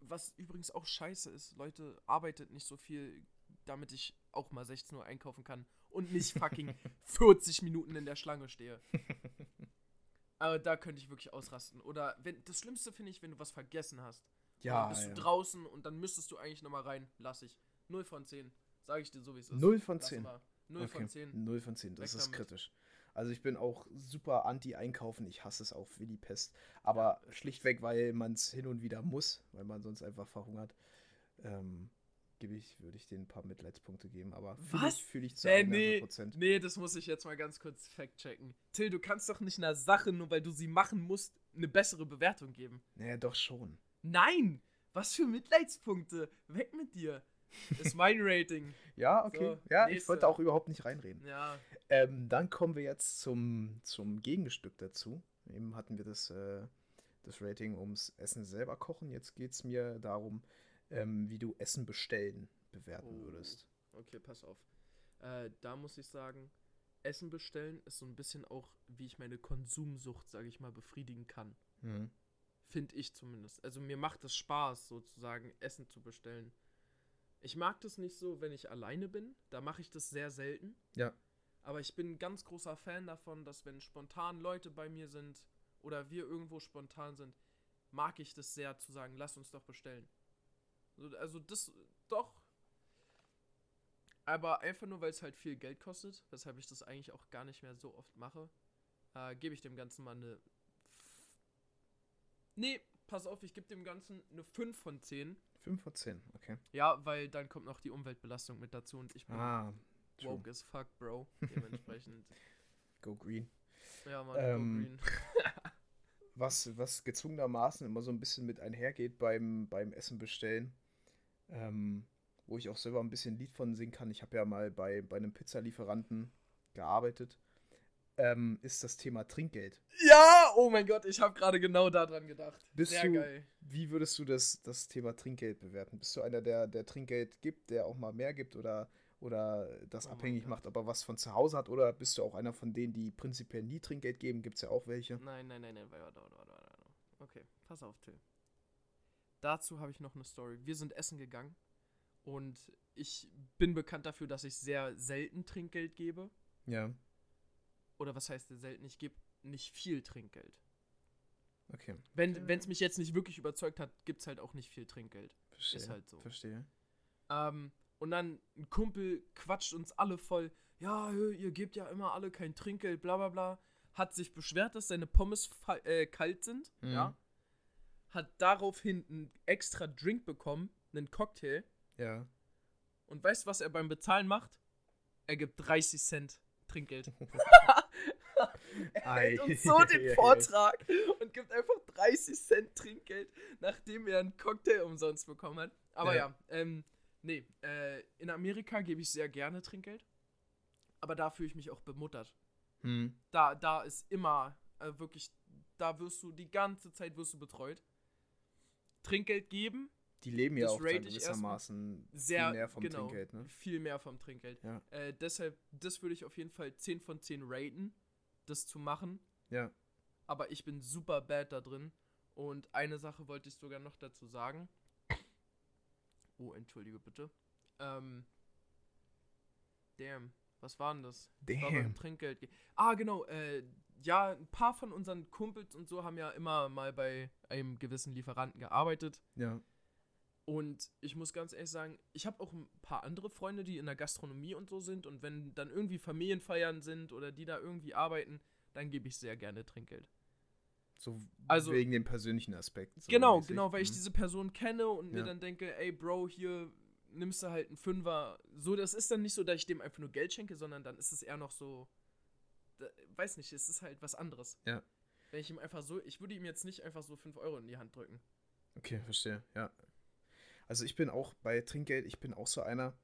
Was übrigens auch scheiße ist. Leute, arbeitet nicht so viel, damit ich auch mal 16 Uhr einkaufen kann. Und nicht fucking 40 Minuten in der Schlange stehe. Aber da könnte ich wirklich ausrasten. Oder wenn das Schlimmste finde ich, wenn du was vergessen hast. Ja, dann bist ja. du draußen und dann müsstest du eigentlich nochmal rein. Lass ich. 0 von 10. Sage ich dir so, wie es ist. 0 von Lass 10. mal. 0 von 10. 0 von 10, das Weg ist damit. kritisch. Also ich bin auch super anti-einkaufen, ich hasse es auch wie die Pest. Aber schlichtweg, weil man es hin und wieder muss, weil man sonst einfach verhungert, ähm, gebe ich, würde ich denen ein paar Mitleidspunkte geben. Aber fühle ich, fühl ich zu Äh, 100 nee, Prozent. nee, das muss ich jetzt mal ganz kurz fact-checken. Till, du kannst doch nicht einer Sache, nur weil du sie machen musst, eine bessere Bewertung geben. Naja, doch schon. Nein! Was für Mitleidspunkte? Weg mit dir. Ist mein Rating. Ja, okay. So, ja, ich nächste. wollte auch überhaupt nicht reinreden. Ja. Ähm, dann kommen wir jetzt zum, zum Gegenstück dazu. Eben hatten wir das, äh, das Rating ums Essen selber kochen. Jetzt geht es mir darum, ähm, wie du Essen bestellen bewerten Oh. würdest. Okay, pass auf. Äh, da muss ich sagen, Essen bestellen ist so ein bisschen auch, wie ich meine Konsumsucht, sage ich mal, befriedigen kann. Mhm. Finde ich zumindest. Also mir macht es Spaß, sozusagen Essen zu bestellen. Ich mag das nicht so, wenn ich alleine bin. Da mache ich das sehr selten. Ja. Aber ich bin ein ganz großer Fan davon, dass wenn spontan Leute bei mir sind oder wir irgendwo spontan sind, mag ich das sehr zu sagen, lass uns doch bestellen. So, Also das doch. Aber einfach nur, weil es halt viel Geld kostet, weshalb ich das eigentlich auch gar nicht mehr so oft mache, äh, gebe ich dem Ganzen mal eine. Nee, pass auf, ich gebe dem Ganzen eine 5 von 10. 5 von 10, okay. Ja, weil dann kommt noch die Umweltbelastung mit dazu und ich bin Ah, true. woke as fuck, Bro. Dementsprechend. Go green. ja, Mann, Ähm, go green. Was, was gezwungenermaßen immer so ein bisschen mit einhergeht beim, beim Essen bestellen, ähm, wo ich auch selber ein bisschen Lied von singen kann. Ich habe ja mal bei, bei einem Pizzalieferanten gearbeitet. Ähm, ist das Thema Trinkgeld. Ja, oh mein Gott, ich habe gerade genau daran gedacht. Bist Sehr du- geil. Wie würdest du das, das Thema Trinkgeld bewerten? Bist du einer, der, der Trinkgeld gibt, der auch mal mehr gibt oder, oder das Oh abhängig macht, ob er was von zu Hause hat? Oder bist du auch einer von denen, die prinzipiell nie Trinkgeld geben? Gibt es ja auch welche. Nein, nein, nein, nein, warte, warte, warte. warte. Okay, pass auf, Till. Dazu habe ich noch eine Story. Wir sind essen gegangen und ich bin bekannt dafür, dass ich sehr selten Trinkgeld gebe. Ja, Oder was heißt selten? Ich gebe nicht viel Trinkgeld. okay. Wenn es mich jetzt nicht wirklich überzeugt hat, gibt es halt auch nicht viel Trinkgeld. Verstehe. Ist halt so. Verstehe. Ähm, und dann ein Kumpel quatscht uns alle voll. Ja, ihr gebt ja immer alle kein Trinkgeld, bla bla bla. Hat sich beschwert, dass seine Pommes äh, kalt sind. Mhm. Ja. Hat daraufhin einen extra Drink bekommen, einen Cocktail. Ja. Und weißt du, was er beim Bezahlen macht? Er gibt 30 Cent Trinkgeld. er hält uns so den. Vortrag und gibt einfach 30 Cent Trinkgeld, nachdem er einen Cocktail umsonst bekommen hat. Aber ja, Ja. ähm, nee, äh, in Amerika gebe ich sehr gerne Trinkgeld. Aber da fühle ich mich auch bemuttert. Hm. Da, da ist immer äh, wirklich, da wirst du die ganze Zeit wirst du betreut. Trinkgeld geben, Die leben ja auch dann gewissermaßen sehr viel mehr vom genau, Trinkgeld, ne? viel mehr vom Trinkgeld. Ja. Äh, deshalb, das würde ich auf jeden Fall 10 von 10 raten, das zu machen. Ja. Aber ich bin super bad da drin. Und eine Sache wollte ich sogar noch dazu sagen. Oh, entschuldige bitte. Ähm. Damn. Was war denn das? Das war beim Damn. Trinkgeld. ge- Ah, genau. Äh, ja, ein paar von unseren Kumpels und so haben ja immer mal bei einem gewissen Lieferanten gearbeitet. Ja. Und ich muss ganz ehrlich sagen, ich habe auch ein paar andere Freunde, die in der Gastronomie und so sind. Und wenn dann irgendwie Familienfeiern sind oder die da irgendwie arbeiten, dann gebe ich sehr gerne Trinkgeld. So Also- wegen dem persönlichen Aspekt. So genau, mäßig. genau, weil ich Mhm. diese Person kenne und mir Ja. dann denke, ey Bro, hier nimmst du halt einen Fünfer. So, das ist dann nicht so, dass ich dem einfach nur Geld schenke, sondern dann ist es eher noch so, da, weiß nicht, es ist halt was anderes. Ja. Wenn ich ihm einfach so, ich würde ihm jetzt nicht einfach so 5 Euro in die Hand drücken. Okay, verstehe, ja. Also ich bin auch bei Trinkgeld, ich bin auch so einer,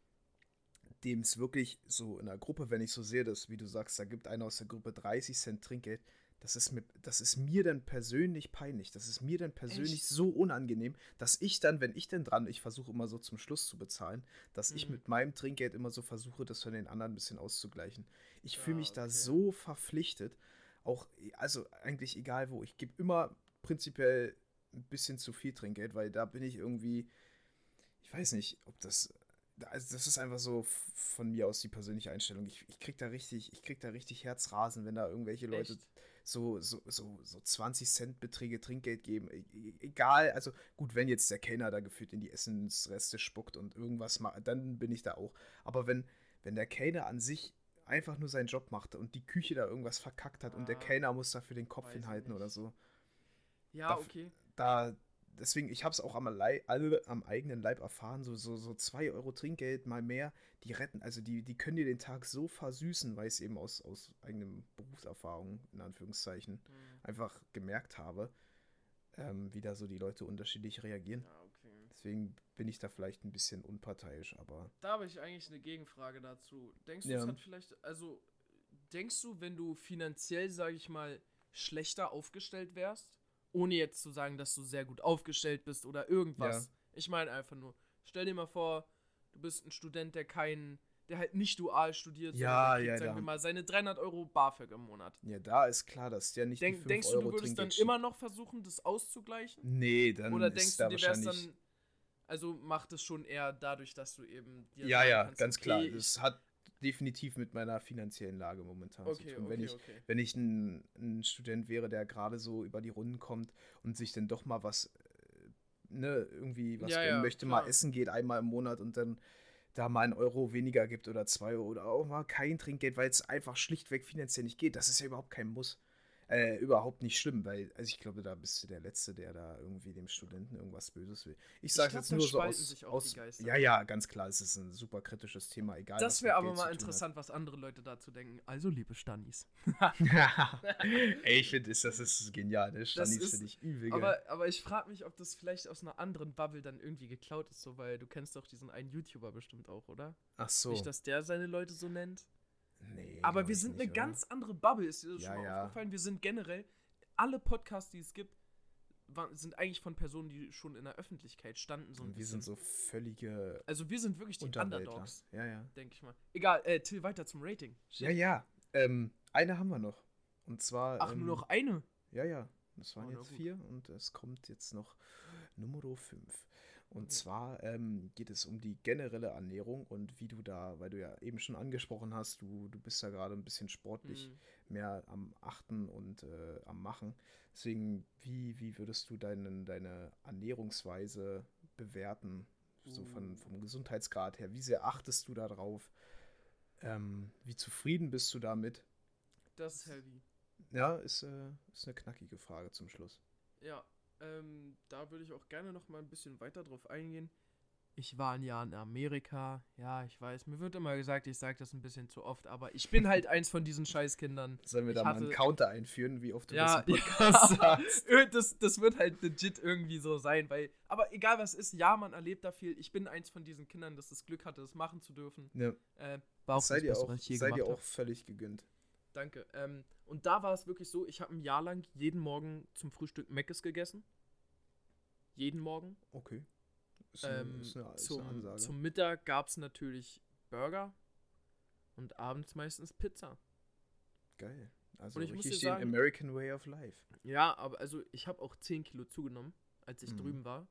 dem es wirklich so in der Gruppe, wenn ich so sehe, dass, wie du sagst, da gibt einer aus der Gruppe 30 Cent Trinkgeld, das ist mir, das ist mir dann persönlich peinlich. Das ist mir dann persönlich Echt? so unangenehm, dass ich dann, wenn ich denn dran, ich versuche immer so zum Schluss zu bezahlen, dass ich Mhm. mit meinem Trinkgeld immer so versuche, das von den anderen ein bisschen auszugleichen. Ich fühle Ah, mich da okay. so verpflichtet. Auch, also eigentlich egal wo. Ich gebe immer prinzipiell ein bisschen zu viel Trinkgeld, weil da bin ich irgendwie, ich weiß nicht, ob das, also das ist einfach so von mir aus die persönliche Einstellung. Ich, ich krieg da richtig, ich krieg da richtig Herzrasen, wenn da irgendwelche Leute Echt? so, so, so, so 20 Cent Beträge Trinkgeld geben. E e egal, also gut, wenn jetzt der Kellner da gefühlt in die Essensreste spuckt und irgendwas macht, dann bin ich da auch. Aber wenn, wenn der Kellner an sich einfach nur seinen Job macht und die Küche da irgendwas verkackt hat ah, und der ah, Kellner muss dafür den Kopf hinhalten oder so. Ja, da, okay. Da, deswegen, ich habe es auch am, alle, am eigenen Leib erfahren, so 2 so, so zwei Euro Trinkgeld mal mehr, die retten, also die, die können dir den Tag so versüßen, weil ich es eben aus, aus eigenem Berufserfahrung, in Anführungszeichen, mhm. einfach gemerkt habe, ähm, wie da so die Leute unterschiedlich reagieren. Ja, okay. Deswegen bin ich da vielleicht ein bisschen unparteiisch, aber. Da habe ich eigentlich eine Gegenfrage dazu. Denkst du, ja. es hat vielleicht, also, denkst du, wenn du finanziell, sage ich mal, schlechter aufgestellt wärst, ohne jetzt zu sagen, dass du sehr gut aufgestellt bist oder irgendwas. Ja. Ich meine einfach nur, stell dir mal vor, du bist ein Student, der keinen, der halt nicht dual studiert, ja, kriegt, ja, sagen wir mal, seine 300 Euro BAföG im Monat. Ja, da ist klar, dass der nicht Denk, die 5 Denkst Euro du, du würdest dann immer noch versuchen, das auszugleichen? Nee, dann Oder denkst du, dir wär's dann, also macht es schon eher dadurch, dass du eben dir Ja, ja, kannst, ganz okay, klar. Das hat definitiv mit meiner finanziellen Lage momentan okay, zu tun. Okay, wenn ich, okay. wenn ich ein, ein, Student wäre, der gerade so über die Runden kommt und sich dann doch mal was, äh, ne, irgendwie was ja, ja, möchte, klar. mal essen geht einmal im Monat und dann da mal einen Euro weniger gibt oder zwei oder auch mal kein Trinkgeld, weil es einfach schlichtweg finanziell nicht geht. Das ist ja überhaupt kein Muss äh, überhaupt nicht schlimm, weil, also ich glaube, da bist du der Letzte, der da irgendwie dem Studenten irgendwas Böses will. Ich sage jetzt nur so aus, aus ja, ja, ganz klar, es ist ein super kritisches Thema, egal. Das wäre aber mal interessant, was andere Leute dazu denken. Also, liebe Stannis. Ey, ich finde, das ist genial, ne? Stannis finde ich übel. Aber, aber ich frage mich, ob das vielleicht aus einer anderen Bubble dann irgendwie geklaut ist, so, weil du kennst doch diesen einen YouTuber bestimmt auch, oder? Ach so. Nicht, dass der seine Leute so nennt. Nee, aber wir sind nicht, eine oder? ganz andere Bubble, ist dir das ja, schon mal ja. aufgefallen? Wir sind generell, alle Podcasts, die es gibt, sind eigentlich von Personen, die schon in der Öffentlichkeit standen. So wir bisschen. sind so völlige. Also wir sind wirklich die Underdogs. Ja, ja. Denke ich mal. Egal, äh, Till, weiter zum Rating. Shit. Ja, ja. Ähm, eine haben wir noch. Und zwar. Ach, ähm, nur noch eine? Ja, ja. Das waren oh, jetzt vier und es kommt jetzt noch Nummer 5. Und zwar ähm, geht es um die generelle Ernährung und wie du da, weil du ja eben schon angesprochen hast, du, du bist ja gerade ein bisschen sportlich mhm. mehr am Achten und äh, am Machen. Deswegen, wie, wie würdest du deinen, deine Ernährungsweise bewerten? Mhm. So von, uh. vom Gesundheitsgrad her. Wie sehr achtest du darauf? Ähm, wie zufrieden bist du damit? Das ist heavy. Ja, ist, äh, ist eine knackige Frage zum Schluss. Ja, ähm, da würde ich auch gerne noch mal ein bisschen weiter drauf eingehen. Ich war ein Jahr in Amerika. Ja, ich weiß. Mir wird immer gesagt, ich sage das ein bisschen zu oft, aber ich bin halt eins von diesen Scheißkindern. Sollen wir ich da hatte, mal einen Counter einführen, wie oft du ja, das im Podcast ja, sagst? Das, das wird halt legit irgendwie so sein, weil. Aber egal was ist, ja, man erlebt da viel. Ich bin eins von diesen Kindern, das das Glück hatte, das machen zu dürfen. Ja. Äh, war auch sei dir auch, sei dir auch völlig gegönnt. Danke. Ähm, und da war es wirklich so, ich habe ein Jahr lang jeden Morgen zum Frühstück Meckes gegessen. Jeden Morgen. Okay. Ist eine, ähm, ist eine, ist zum, eine zum Mittag gab es natürlich Burger und abends meistens Pizza. Geil. Also und ich muss dir sagen, American Way of Life. Ja, aber also ich habe auch 10 Kilo zugenommen, als ich mhm. drüben war.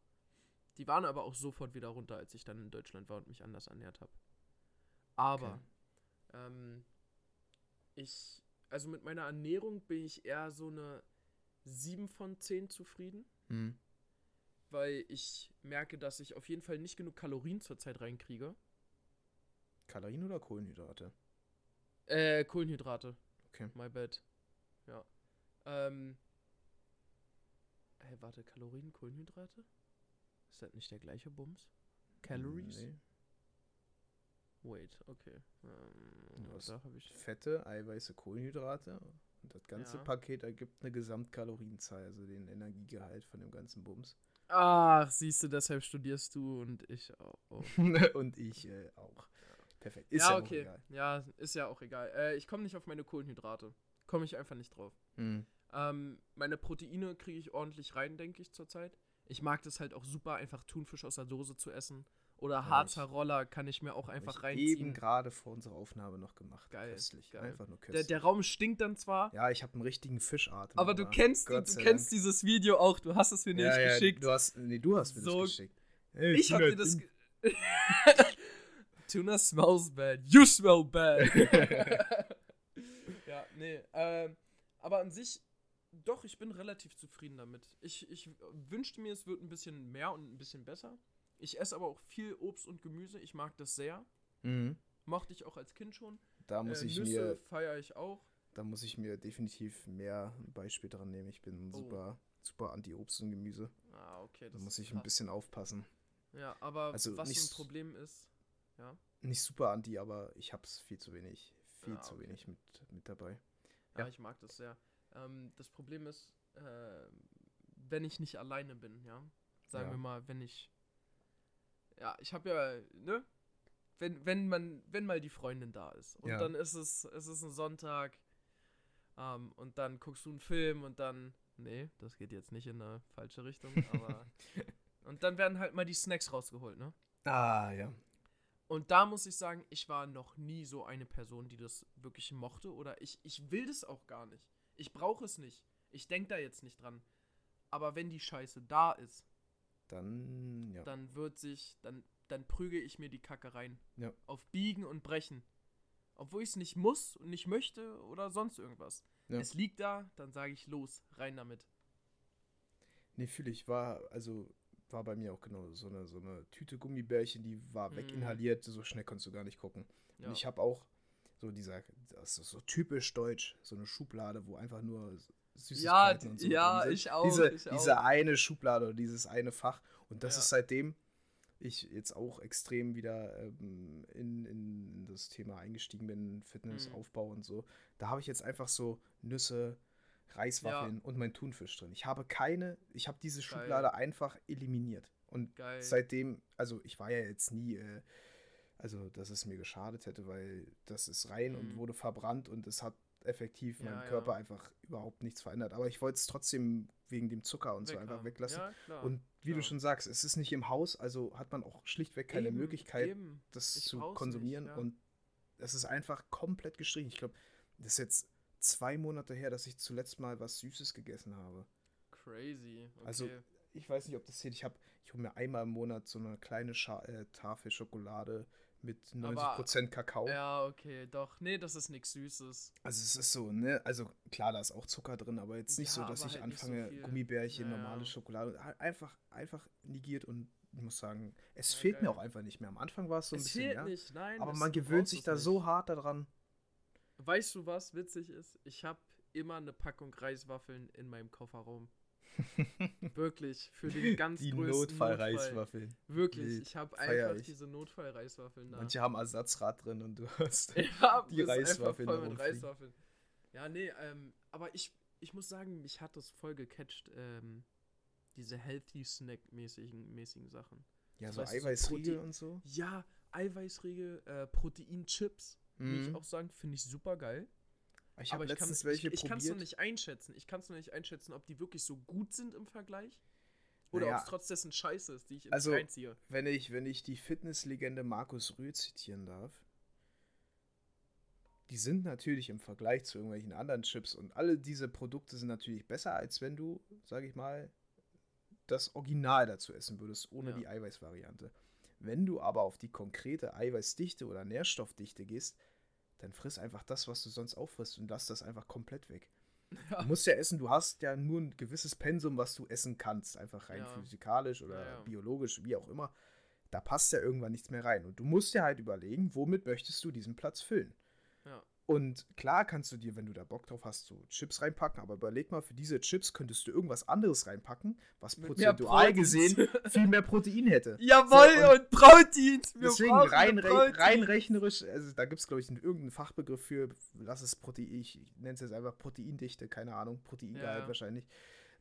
Die waren aber auch sofort wieder runter, als ich dann in Deutschland war und mich anders ernährt habe. Aber okay. ähm, ich, also mit meiner Ernährung bin ich eher so eine 7 von 10 zufrieden. Mhm weil ich merke, dass ich auf jeden Fall nicht genug Kalorien zurzeit reinkriege. Kalorien oder Kohlenhydrate? Äh, Kohlenhydrate. Okay. My bad. Ja. Ähm. Hey, warte, Kalorien, Kohlenhydrate? Ist das nicht der gleiche Bums? Calories? Nee. Wait, okay. Ähm, du hast Fette, Eiweiße, Kohlenhydrate und das ganze ja. Paket ergibt eine Gesamtkalorienzahl, also den Energiegehalt von dem ganzen Bums. Ach, siehst du, deshalb studierst du und ich auch. Und ich äh, auch. Perfekt. Ist ja, ja okay. Egal. Ja, ist ja auch egal. Äh, ich komme nicht auf meine Kohlenhydrate. Komme ich einfach nicht drauf. Mhm. Ähm, meine Proteine kriege ich ordentlich rein, denke ich, zurzeit. Ich mag das halt auch super, einfach Thunfisch aus der Dose zu essen. Oder Harzer Roller kann ich mir auch einfach ich reinziehen. eben gerade vor unserer Aufnahme noch gemacht. Geil. Köstlich. Geil. Einfach nur köstlich. Der, der, Raum stinkt dann zwar. Ja, ich habe einen richtigen Fischatem. Aber, du kennst, du, du kennst dieses Video auch. Du hast es mir ja, nicht ja, geschickt. Du hast, nee, du hast mir so, das geschickt. Hey, ich habe dir das. Tuna smells bad. You smell bad. ja, nee. Ähm, aber an sich, Doch, ich bin relativ zufrieden damit. Ich, ich wünschte mir, es wird ein bisschen mehr und ein bisschen besser. Ich esse aber auch viel Obst und Gemüse. Ich mag das sehr. Mhm. Mochte ich auch als Kind schon. Da muss äh, ich Nüsse mir, feiere ich auch. da muss ich mir definitiv mehr ein Beispiel dran nehmen. Ich bin Oh. super, super anti-Obst und Gemüse. Ah, okay. Da muss ich ein krass. bisschen aufpassen. Ja, aber Also was nicht ein Problem ist. Ja. Nicht super anti, aber ich hab's viel zu wenig, viel Ah, zu okay. wenig mit, mit dabei. Ja, Ja. ich mag das sehr. Ähm, das Problem ist, äh, wenn ich nicht alleine bin, ja. Sagen Ja. wir mal, wenn ich. Ja, ich habe ja, ne? Wenn, wenn man, wenn mal die Freundin da ist. Und Ja. dann ist es, es ist ein Sonntag. Ähm, und dann guckst du einen Film und dann. Nee, das geht jetzt nicht in eine falsche Richtung, aber. und dann werden halt mal die Snacks rausgeholt, ne? Ah, ja. Und da muss ich sagen, ich war noch nie so eine Person, die das wirklich mochte. Oder ich, ich will das auch gar nicht. Ich brauche es nicht. Ich denke da jetzt nicht dran. Aber wenn die Scheiße da ist, Dann, ja. dann wird sich, dann, dann prüge ich mir die Kacke rein. Ja. Auf Biegen und Brechen. Obwohl ich es nicht muss und nicht möchte oder sonst irgendwas. Ja. Es liegt da, dann sage ich los, rein damit. Nee, fühle ich. War, also, war bei mir auch genau so eine, so eine Tüte Gummibärchen, die war Mhm. weginhaliert. So schnell konntest du gar nicht gucken. Ja. Und ich habe auch so dieser, das ist so typisch deutsch, so eine Schublade, wo einfach nur Süßigkeiten und so ja, sind. ich auch. Diese, ich diese eine Schublade oder dieses eine Fach. Und das Ja. ist seitdem ich jetzt auch extrem wieder ähm, in, in das Thema eingestiegen bin, Fitnessaufbau Mhm. und so. Da habe ich jetzt einfach so Nüsse, Reiswaffeln und mein Thunfisch drin. Ich habe keine, ich habe diese Geil. Schublade einfach eliminiert. Und Geil. seitdem, also ich war ja jetzt nie, äh, also dass es mir geschadet hätte, weil das ist rein und Mhm. wurde verbrannt und es hat effektiv Ja, meinem ja. Körper einfach überhaupt nichts verändert. Aber ich wollte es trotzdem wegen dem Zucker und so Weg einfach haben. weglassen. Ja, klar. Und wie du klar. schon sagst, es ist nicht im Haus, also hat man auch schlichtweg keine Eben, Möglichkeit, eben. das Ich zu konsumieren. nicht. Und es ist einfach komplett gestrichen. Ich glaube, das ist jetzt zwei Monate her, dass ich zuletzt mal was Süßes gegessen habe. Crazy. Okay. Also, Ich weiß nicht, ob das zählt. Ich habe, ich hole mir einmal im Monat so eine kleine Scha äh, Tafel Schokolade mit 90% Kakao. Ja, okay, doch. Nee, das ist nichts Süßes. Also es ist so, ne? Also klar, da ist auch Zucker drin, aber jetzt nicht Ja, so, dass aber ich halt so anfange, viel. Gummibärchen, Ja, normale. Schokolade, einfach, einfach negiert und ich muss sagen, es Ja, fehlt mir auch einfach nicht mehr. Am Anfang war es so ein es bisschen, fehlt ja. nicht, nein. Aber man gewöhnt sich da nicht. so hart daran. Weißt du, was witzig ist? Ich habe immer eine Packung Reiswaffeln in meinem Kofferraum. Wirklich, für den ganz Die größten Notfall. Notfallreiswaffeln. Wirklich, Wild. ich habe einfach ich. diese Notfallreiswaffeln da. Manche haben Ersatzrad drin und du hast. ja, die Reiswaffeln voll mit. Reiswaffeln. Ja, nee, ähm, aber ich, ich muss sagen, mich hat das voll gecatcht, ähm, diese healthy snack-mäßigen mäßigen Sachen. Ja, So, so Eiweißriegel und so. Ja, Eiweißriegel, äh, Proteinchips, muss ich Mhm. auch sagen, finde ich super geil. Ich habe ich kann letztens ich, welche ich kann es noch probiert. nicht einschätzen. Ich kann es noch nicht einschätzen, ob die wirklich so gut sind im Vergleich. Oder Naja. ob es trotz dessen scheiße ist, die ich Also- reinziehe. Wenn ich, wenn ich die Fitnesslegende Markus Rühl zitieren darf, die sind natürlich im Vergleich zu irgendwelchen anderen Chips und alle diese Produkte sind natürlich besser, als wenn du, sage ich mal, das Original dazu essen würdest, ohne Ja. die Eiweißvariante. Wenn du aber auf die konkrete Eiweißdichte oder Nährstoffdichte gehst, dann friss einfach das, was du sonst auffrisst und lass das einfach komplett weg. Ja. Du musst ja essen, du hast ja nur ein gewisses Pensum, was du essen kannst, einfach rein Ja. physikalisch oder Ja, ja. biologisch, wie auch immer. Da passt ja irgendwann nichts mehr rein. Und du musst dir halt überlegen, womit möchtest du diesen Platz füllen. Und klar kannst du dir, wenn du da Bock drauf hast, so Chips reinpacken, aber überleg mal, für diese Chips könntest du irgendwas anderes reinpacken, was Mit prozentual gesehen viel mehr Protein hätte. Jawohl, So, und und, Proteins. Wir Deswegen rein, Proteins. rein rechnerisch, also da gibt es, glaube ich, einen- irgendeinen Fachbegriff für, lass es Protein, ich nenne es jetzt einfach Proteindichte, keine Ahnung, Proteingehalt Ja. wahrscheinlich.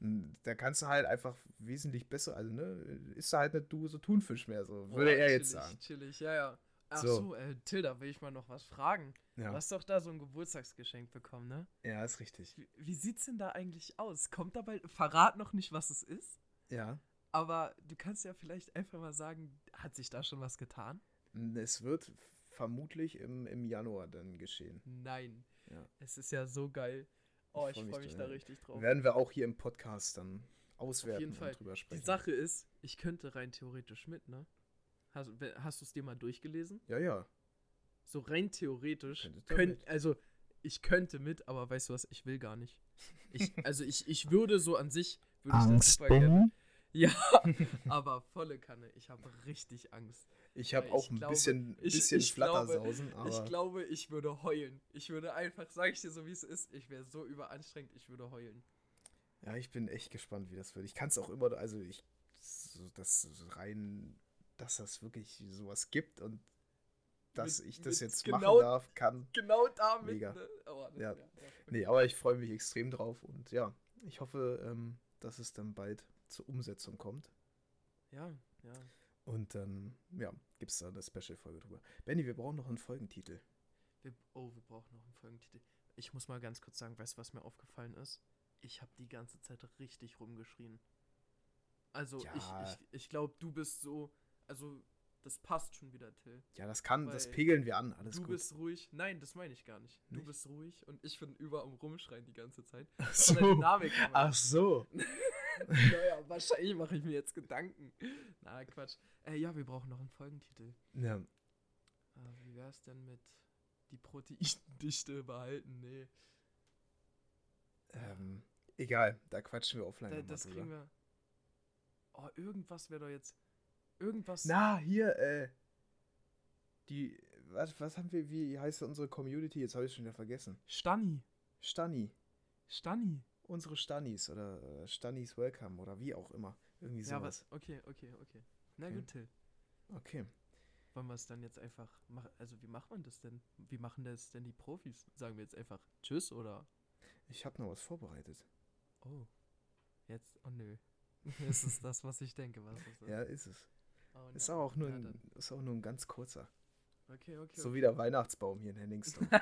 Hm, Da kannst du halt einfach wesentlich besser, also ne, ist da halt nicht du so Thunfisch mehr, so würde Boah, er jetzt chillig, sagen. Chillig, ja, ja. Ach So. so, äh, Tilda, will ich mal noch was fragen. Ja, Du hast doch da so ein Geburtstagsgeschenk bekommen, ne? ja, ist richtig. Wie, wie sieht's denn da eigentlich aus? Kommt da bald, verrat noch nicht, was es ist, Ja. aber du kannst ja vielleicht einfach mal sagen, hat sich da schon was getan? Es wird vermutlich im, im Januar dann geschehen. Nein. Ja. Es ist ja so geil. Oh, Ich freu freue mich mich da, ja. richtig drauf. Werden wir auch hier im Podcast dann auswerten jeden Fall. und drüber Die sprechen. Sache ist, ich könnte rein theoretisch mit, ne? Hast, hast du es dir mal durchgelesen? Ja, ja. So rein theoretisch könnt, also ich könnte mit, aber weißt du was, ich will gar nicht. Ich, also ich, ich würde so an sich, würde ich das Angst, super gerne. Benny? Ja, aber volle Kanne. Ich habe richtig Angst. Ich habe auch ich ein glaube- bisschen, ich- bisschen ich glaube- Flattersausen, aber Ich glaube, ich würde heulen. Ich würde einfach, sag ich dir so, wie es ist, ich wäre so überanstrengend, ich würde heulen. ja, ich bin echt gespannt, wie das wird. Ich kann es auch immer, also ich, so, das rein, dass das wirklich sowas gibt und dass Mit- ich das jetzt genau- machen darf, kann. Genau damit. Mega. Ne? Aber, ne, Ja. okay. Nee, aber ich freue mich extrem drauf und ja, ich hoffe, ähm, dass es dann bald zur Umsetzung kommt. Ja, ja. Und dann, ja, gibt es da eine Special-Folge drüber. Benny, wir brauchen noch einen Folgentitel. Wir, oh, wir brauchen noch einen Folgentitel. Ich muss mal ganz kurz sagen, weißt du, was mir aufgefallen ist? Ich habe die ganze Zeit richtig rumgeschrien. Also, Ja. ich, ich, ich glaube, du bist so. Also, das passt schon wieder, Till. Ja, das kann, das Weil pegeln wir an, alles du gut. bist ruhig. Nein, das meine ich gar nicht. Du Nicht? bist ruhig und ich bin über am Rumschreien die ganze Zeit. Ach so. Dynamik. Ach so. naja, wahrscheinlich mache ich mir jetzt Gedanken. Na, Quatsch. Äh, ja, wir brauchen noch einen Folgentitel. Ja, Äh, wie wär's denn mit die Proteindichte behalten? Nee. ähm, egal, da quatschen wir offline Da, das drüber. kriegen wir. Oh, irgendwas wäre doch jetzt. Irgendwas. Na, hier, äh, die, was, was haben wir, wie heißt unsere Community? Jetzt habe ich schon wieder vergessen. Stani. Stani. Stani. Unsere Stannis oder äh, Stannis Welcome oder wie auch immer. Irgendwie Ja, sowas. was? Okay, okay, okay. Na Okay. gut, Till. Okay. Wollen wir es dann jetzt einfach machen? Also, wie macht man das denn? Wie machen das denn die Profis? Sagen wir jetzt einfach Tschüss oder. Ich habe noch was vorbereitet. Oh. Jetzt. Oh nö. es ist das, was ich denke, was es ist. Ja, ist es. Oh, Ist auch nur, ein, dann. ist auch nur ein ganz kurzer. Okay, okay. So wie der Weihnachtsbaum hier in Henningston.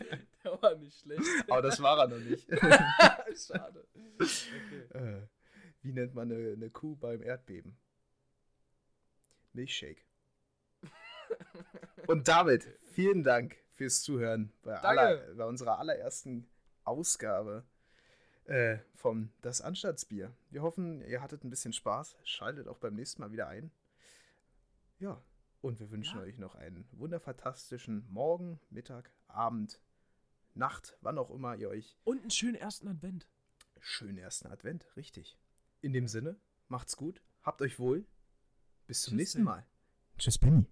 der war nicht schlecht. aber das war er noch nicht. Schade. Okay. äh, wie nennt man eine, eine Kuh beim Erdbeben? Milchshake. Und damit vielen Dank fürs Zuhören bei, aller, bei unserer allerersten Ausgabe äh, von Das Anstaltsbier. Wir hoffen, ihr hattet ein bisschen Spaß. Schaltet auch beim nächsten Mal wieder ein. Ja, und wir wünschen Ja. euch noch einen wunderfantastischen Morgen, Mittag, Abend, Nacht, wann auch immer ihr euch Und einen schönen ersten Advent. schönen ersten Advent, richtig. In dem Sinne, macht's gut, habt euch wohl. Bis zum Tschüss, nächsten. Mal. Tschüss, Benny.